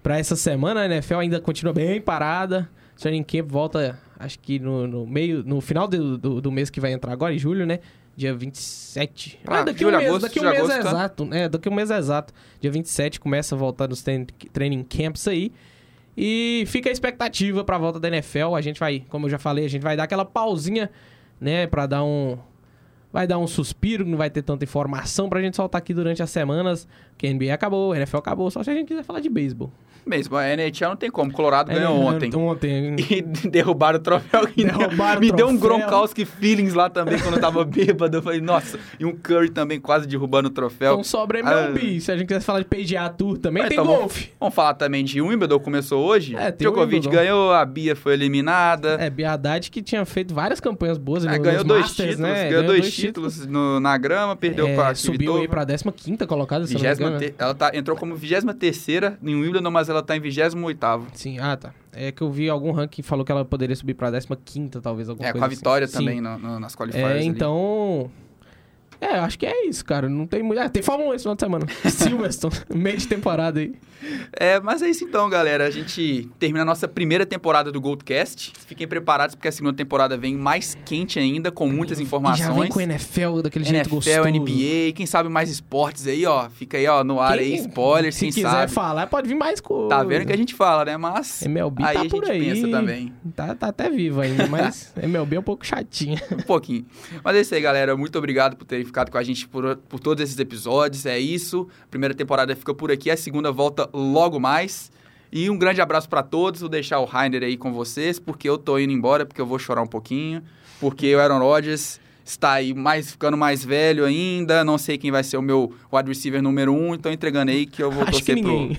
para essa semana, a NFL ainda continua bem parada. O training camp volta, acho que no, no meio, no final do, do, do mês que vai entrar agora, em julho, né? dia 27.
Ah, ah daqui julho, um mês,
agosto, daqui um mês agosto, é tá? exato. É, daqui um mês é exato. Dia 27 começa a voltar nos training camps aí. E fica a expectativa para a volta da NFL. A gente vai, como eu já falei, a gente vai dar aquela pausinha, né, para dar um vai dar um suspiro, não vai ter tanta informação pra gente soltar aqui durante as semanas, que NBA acabou, NFL acabou, só se a gente quiser falar de beisebol.
Mesmo, a NHL não tem como. Colorado
É,
ganhou ontem.
Ontem. (laughs)
E derrubaram o troféu.
Derrubaram o
me deu um
troféu.
Gronkowski feelings lá também quando eu tava (laughs) bêbado. Eu falei, nossa. E um Curry também quase derrubando o troféu.
Então sobra
Ah.
MLB. Se a gente quiser falar de PGA Tour também,
Ah,
tem
então vamos-
golfe.
Vamos falar também de Wimbledon, começou hoje.
É,
Djokovic ganhou, a Bia foi eliminada.
É, Biadade que tinha feito várias campanhas boas
É, ganhou dois
Masters,
títulos,
né?
ganhou dois títulos no- na grama, perdeu
É,
pra
subiu aí pra 15ª colocada, se eu não me
Vigésima
engano.
te- Ela tá, entrou como 23 em Wimbledon, mas ela tá em 28
Sim, ah, tá. É que eu vi algum ranking que falou que ela poderia subir pra 15ª, talvez, alguma
É,
coisa
com a
assim.
vitória
Sim.
também no- no- nas qualifiers.
É,
ali.
então... É, acho que é isso, cara. Não tem muito... Ah, tem Fórmula 1 esse final de semana. (laughs) Silverstone, meio de temporada aí.
É, mas é isso então, galera. A gente termina a nossa primeira temporada do Goldcast. Fiquem preparados porque a segunda temporada vem mais quente ainda, com muitas
E já vem
informações.
com NFL daquele jeito
NFL,
gostoso.
NBA, quem sabe mais esportes aí, ó. Fica aí, ó, no ar aí,
Quem-
spoilers,
Se
quem
quiser
sabe.
falar, pode vir mais coisa.
Tá vendo que a gente fala, né? Mas
MLB
aí
tá
a gente
por aí.
pensa também.
Tá, tá até vivo ainda, mas (laughs) MLB é um pouco chatinha.
Um pouquinho. Mas é isso aí, galera. Muito obrigado por terem ficado com a gente por, por todos esses episódios. É isso. A primeira temporada fica por aqui. A segunda volta logo mais. E um grande abraço pra todos. Vou deixar o Rainer aí com vocês, porque eu tô indo embora, porque eu vou chorar um pouquinho. Porque o Aaron Rodgers está aí mais, ficando mais velho ainda. Não sei quem vai ser o meu wide receiver número um. Então entregando aí que eu vou
Acho
torcer pro...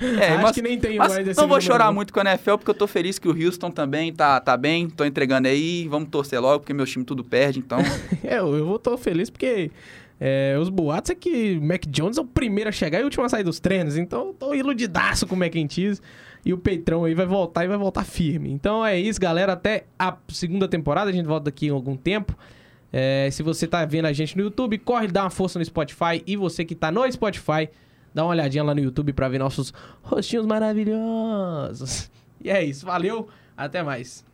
É,
Acho
mas,
que nem tem mais esse
não vou chorar
não.
muito com a NFL, porque eu tô feliz que o Houston também tá, tá bem. Tô entregando aí. Vamos torcer logo, porque meu time tudo perde, então... (laughs)
É, eu, vou tô feliz porque é, os boatos é que o Mac Jones é o primeiro a chegar e o último a sair dos treinos. Então eu tô iludidaço com o Mac and Cheese. E o Peitrão aí vai voltar e vai voltar firme. Então é isso, galera. Até a segunda temporada. A gente volta daqui em algum tempo. É, se você tá vendo a gente no YouTube, corre dar uma força no Spotify. E você que tá no Spotify, dá uma olhadinha lá no YouTube pra ver nossos rostinhos maravilhosos. E é isso. Valeu. Até mais.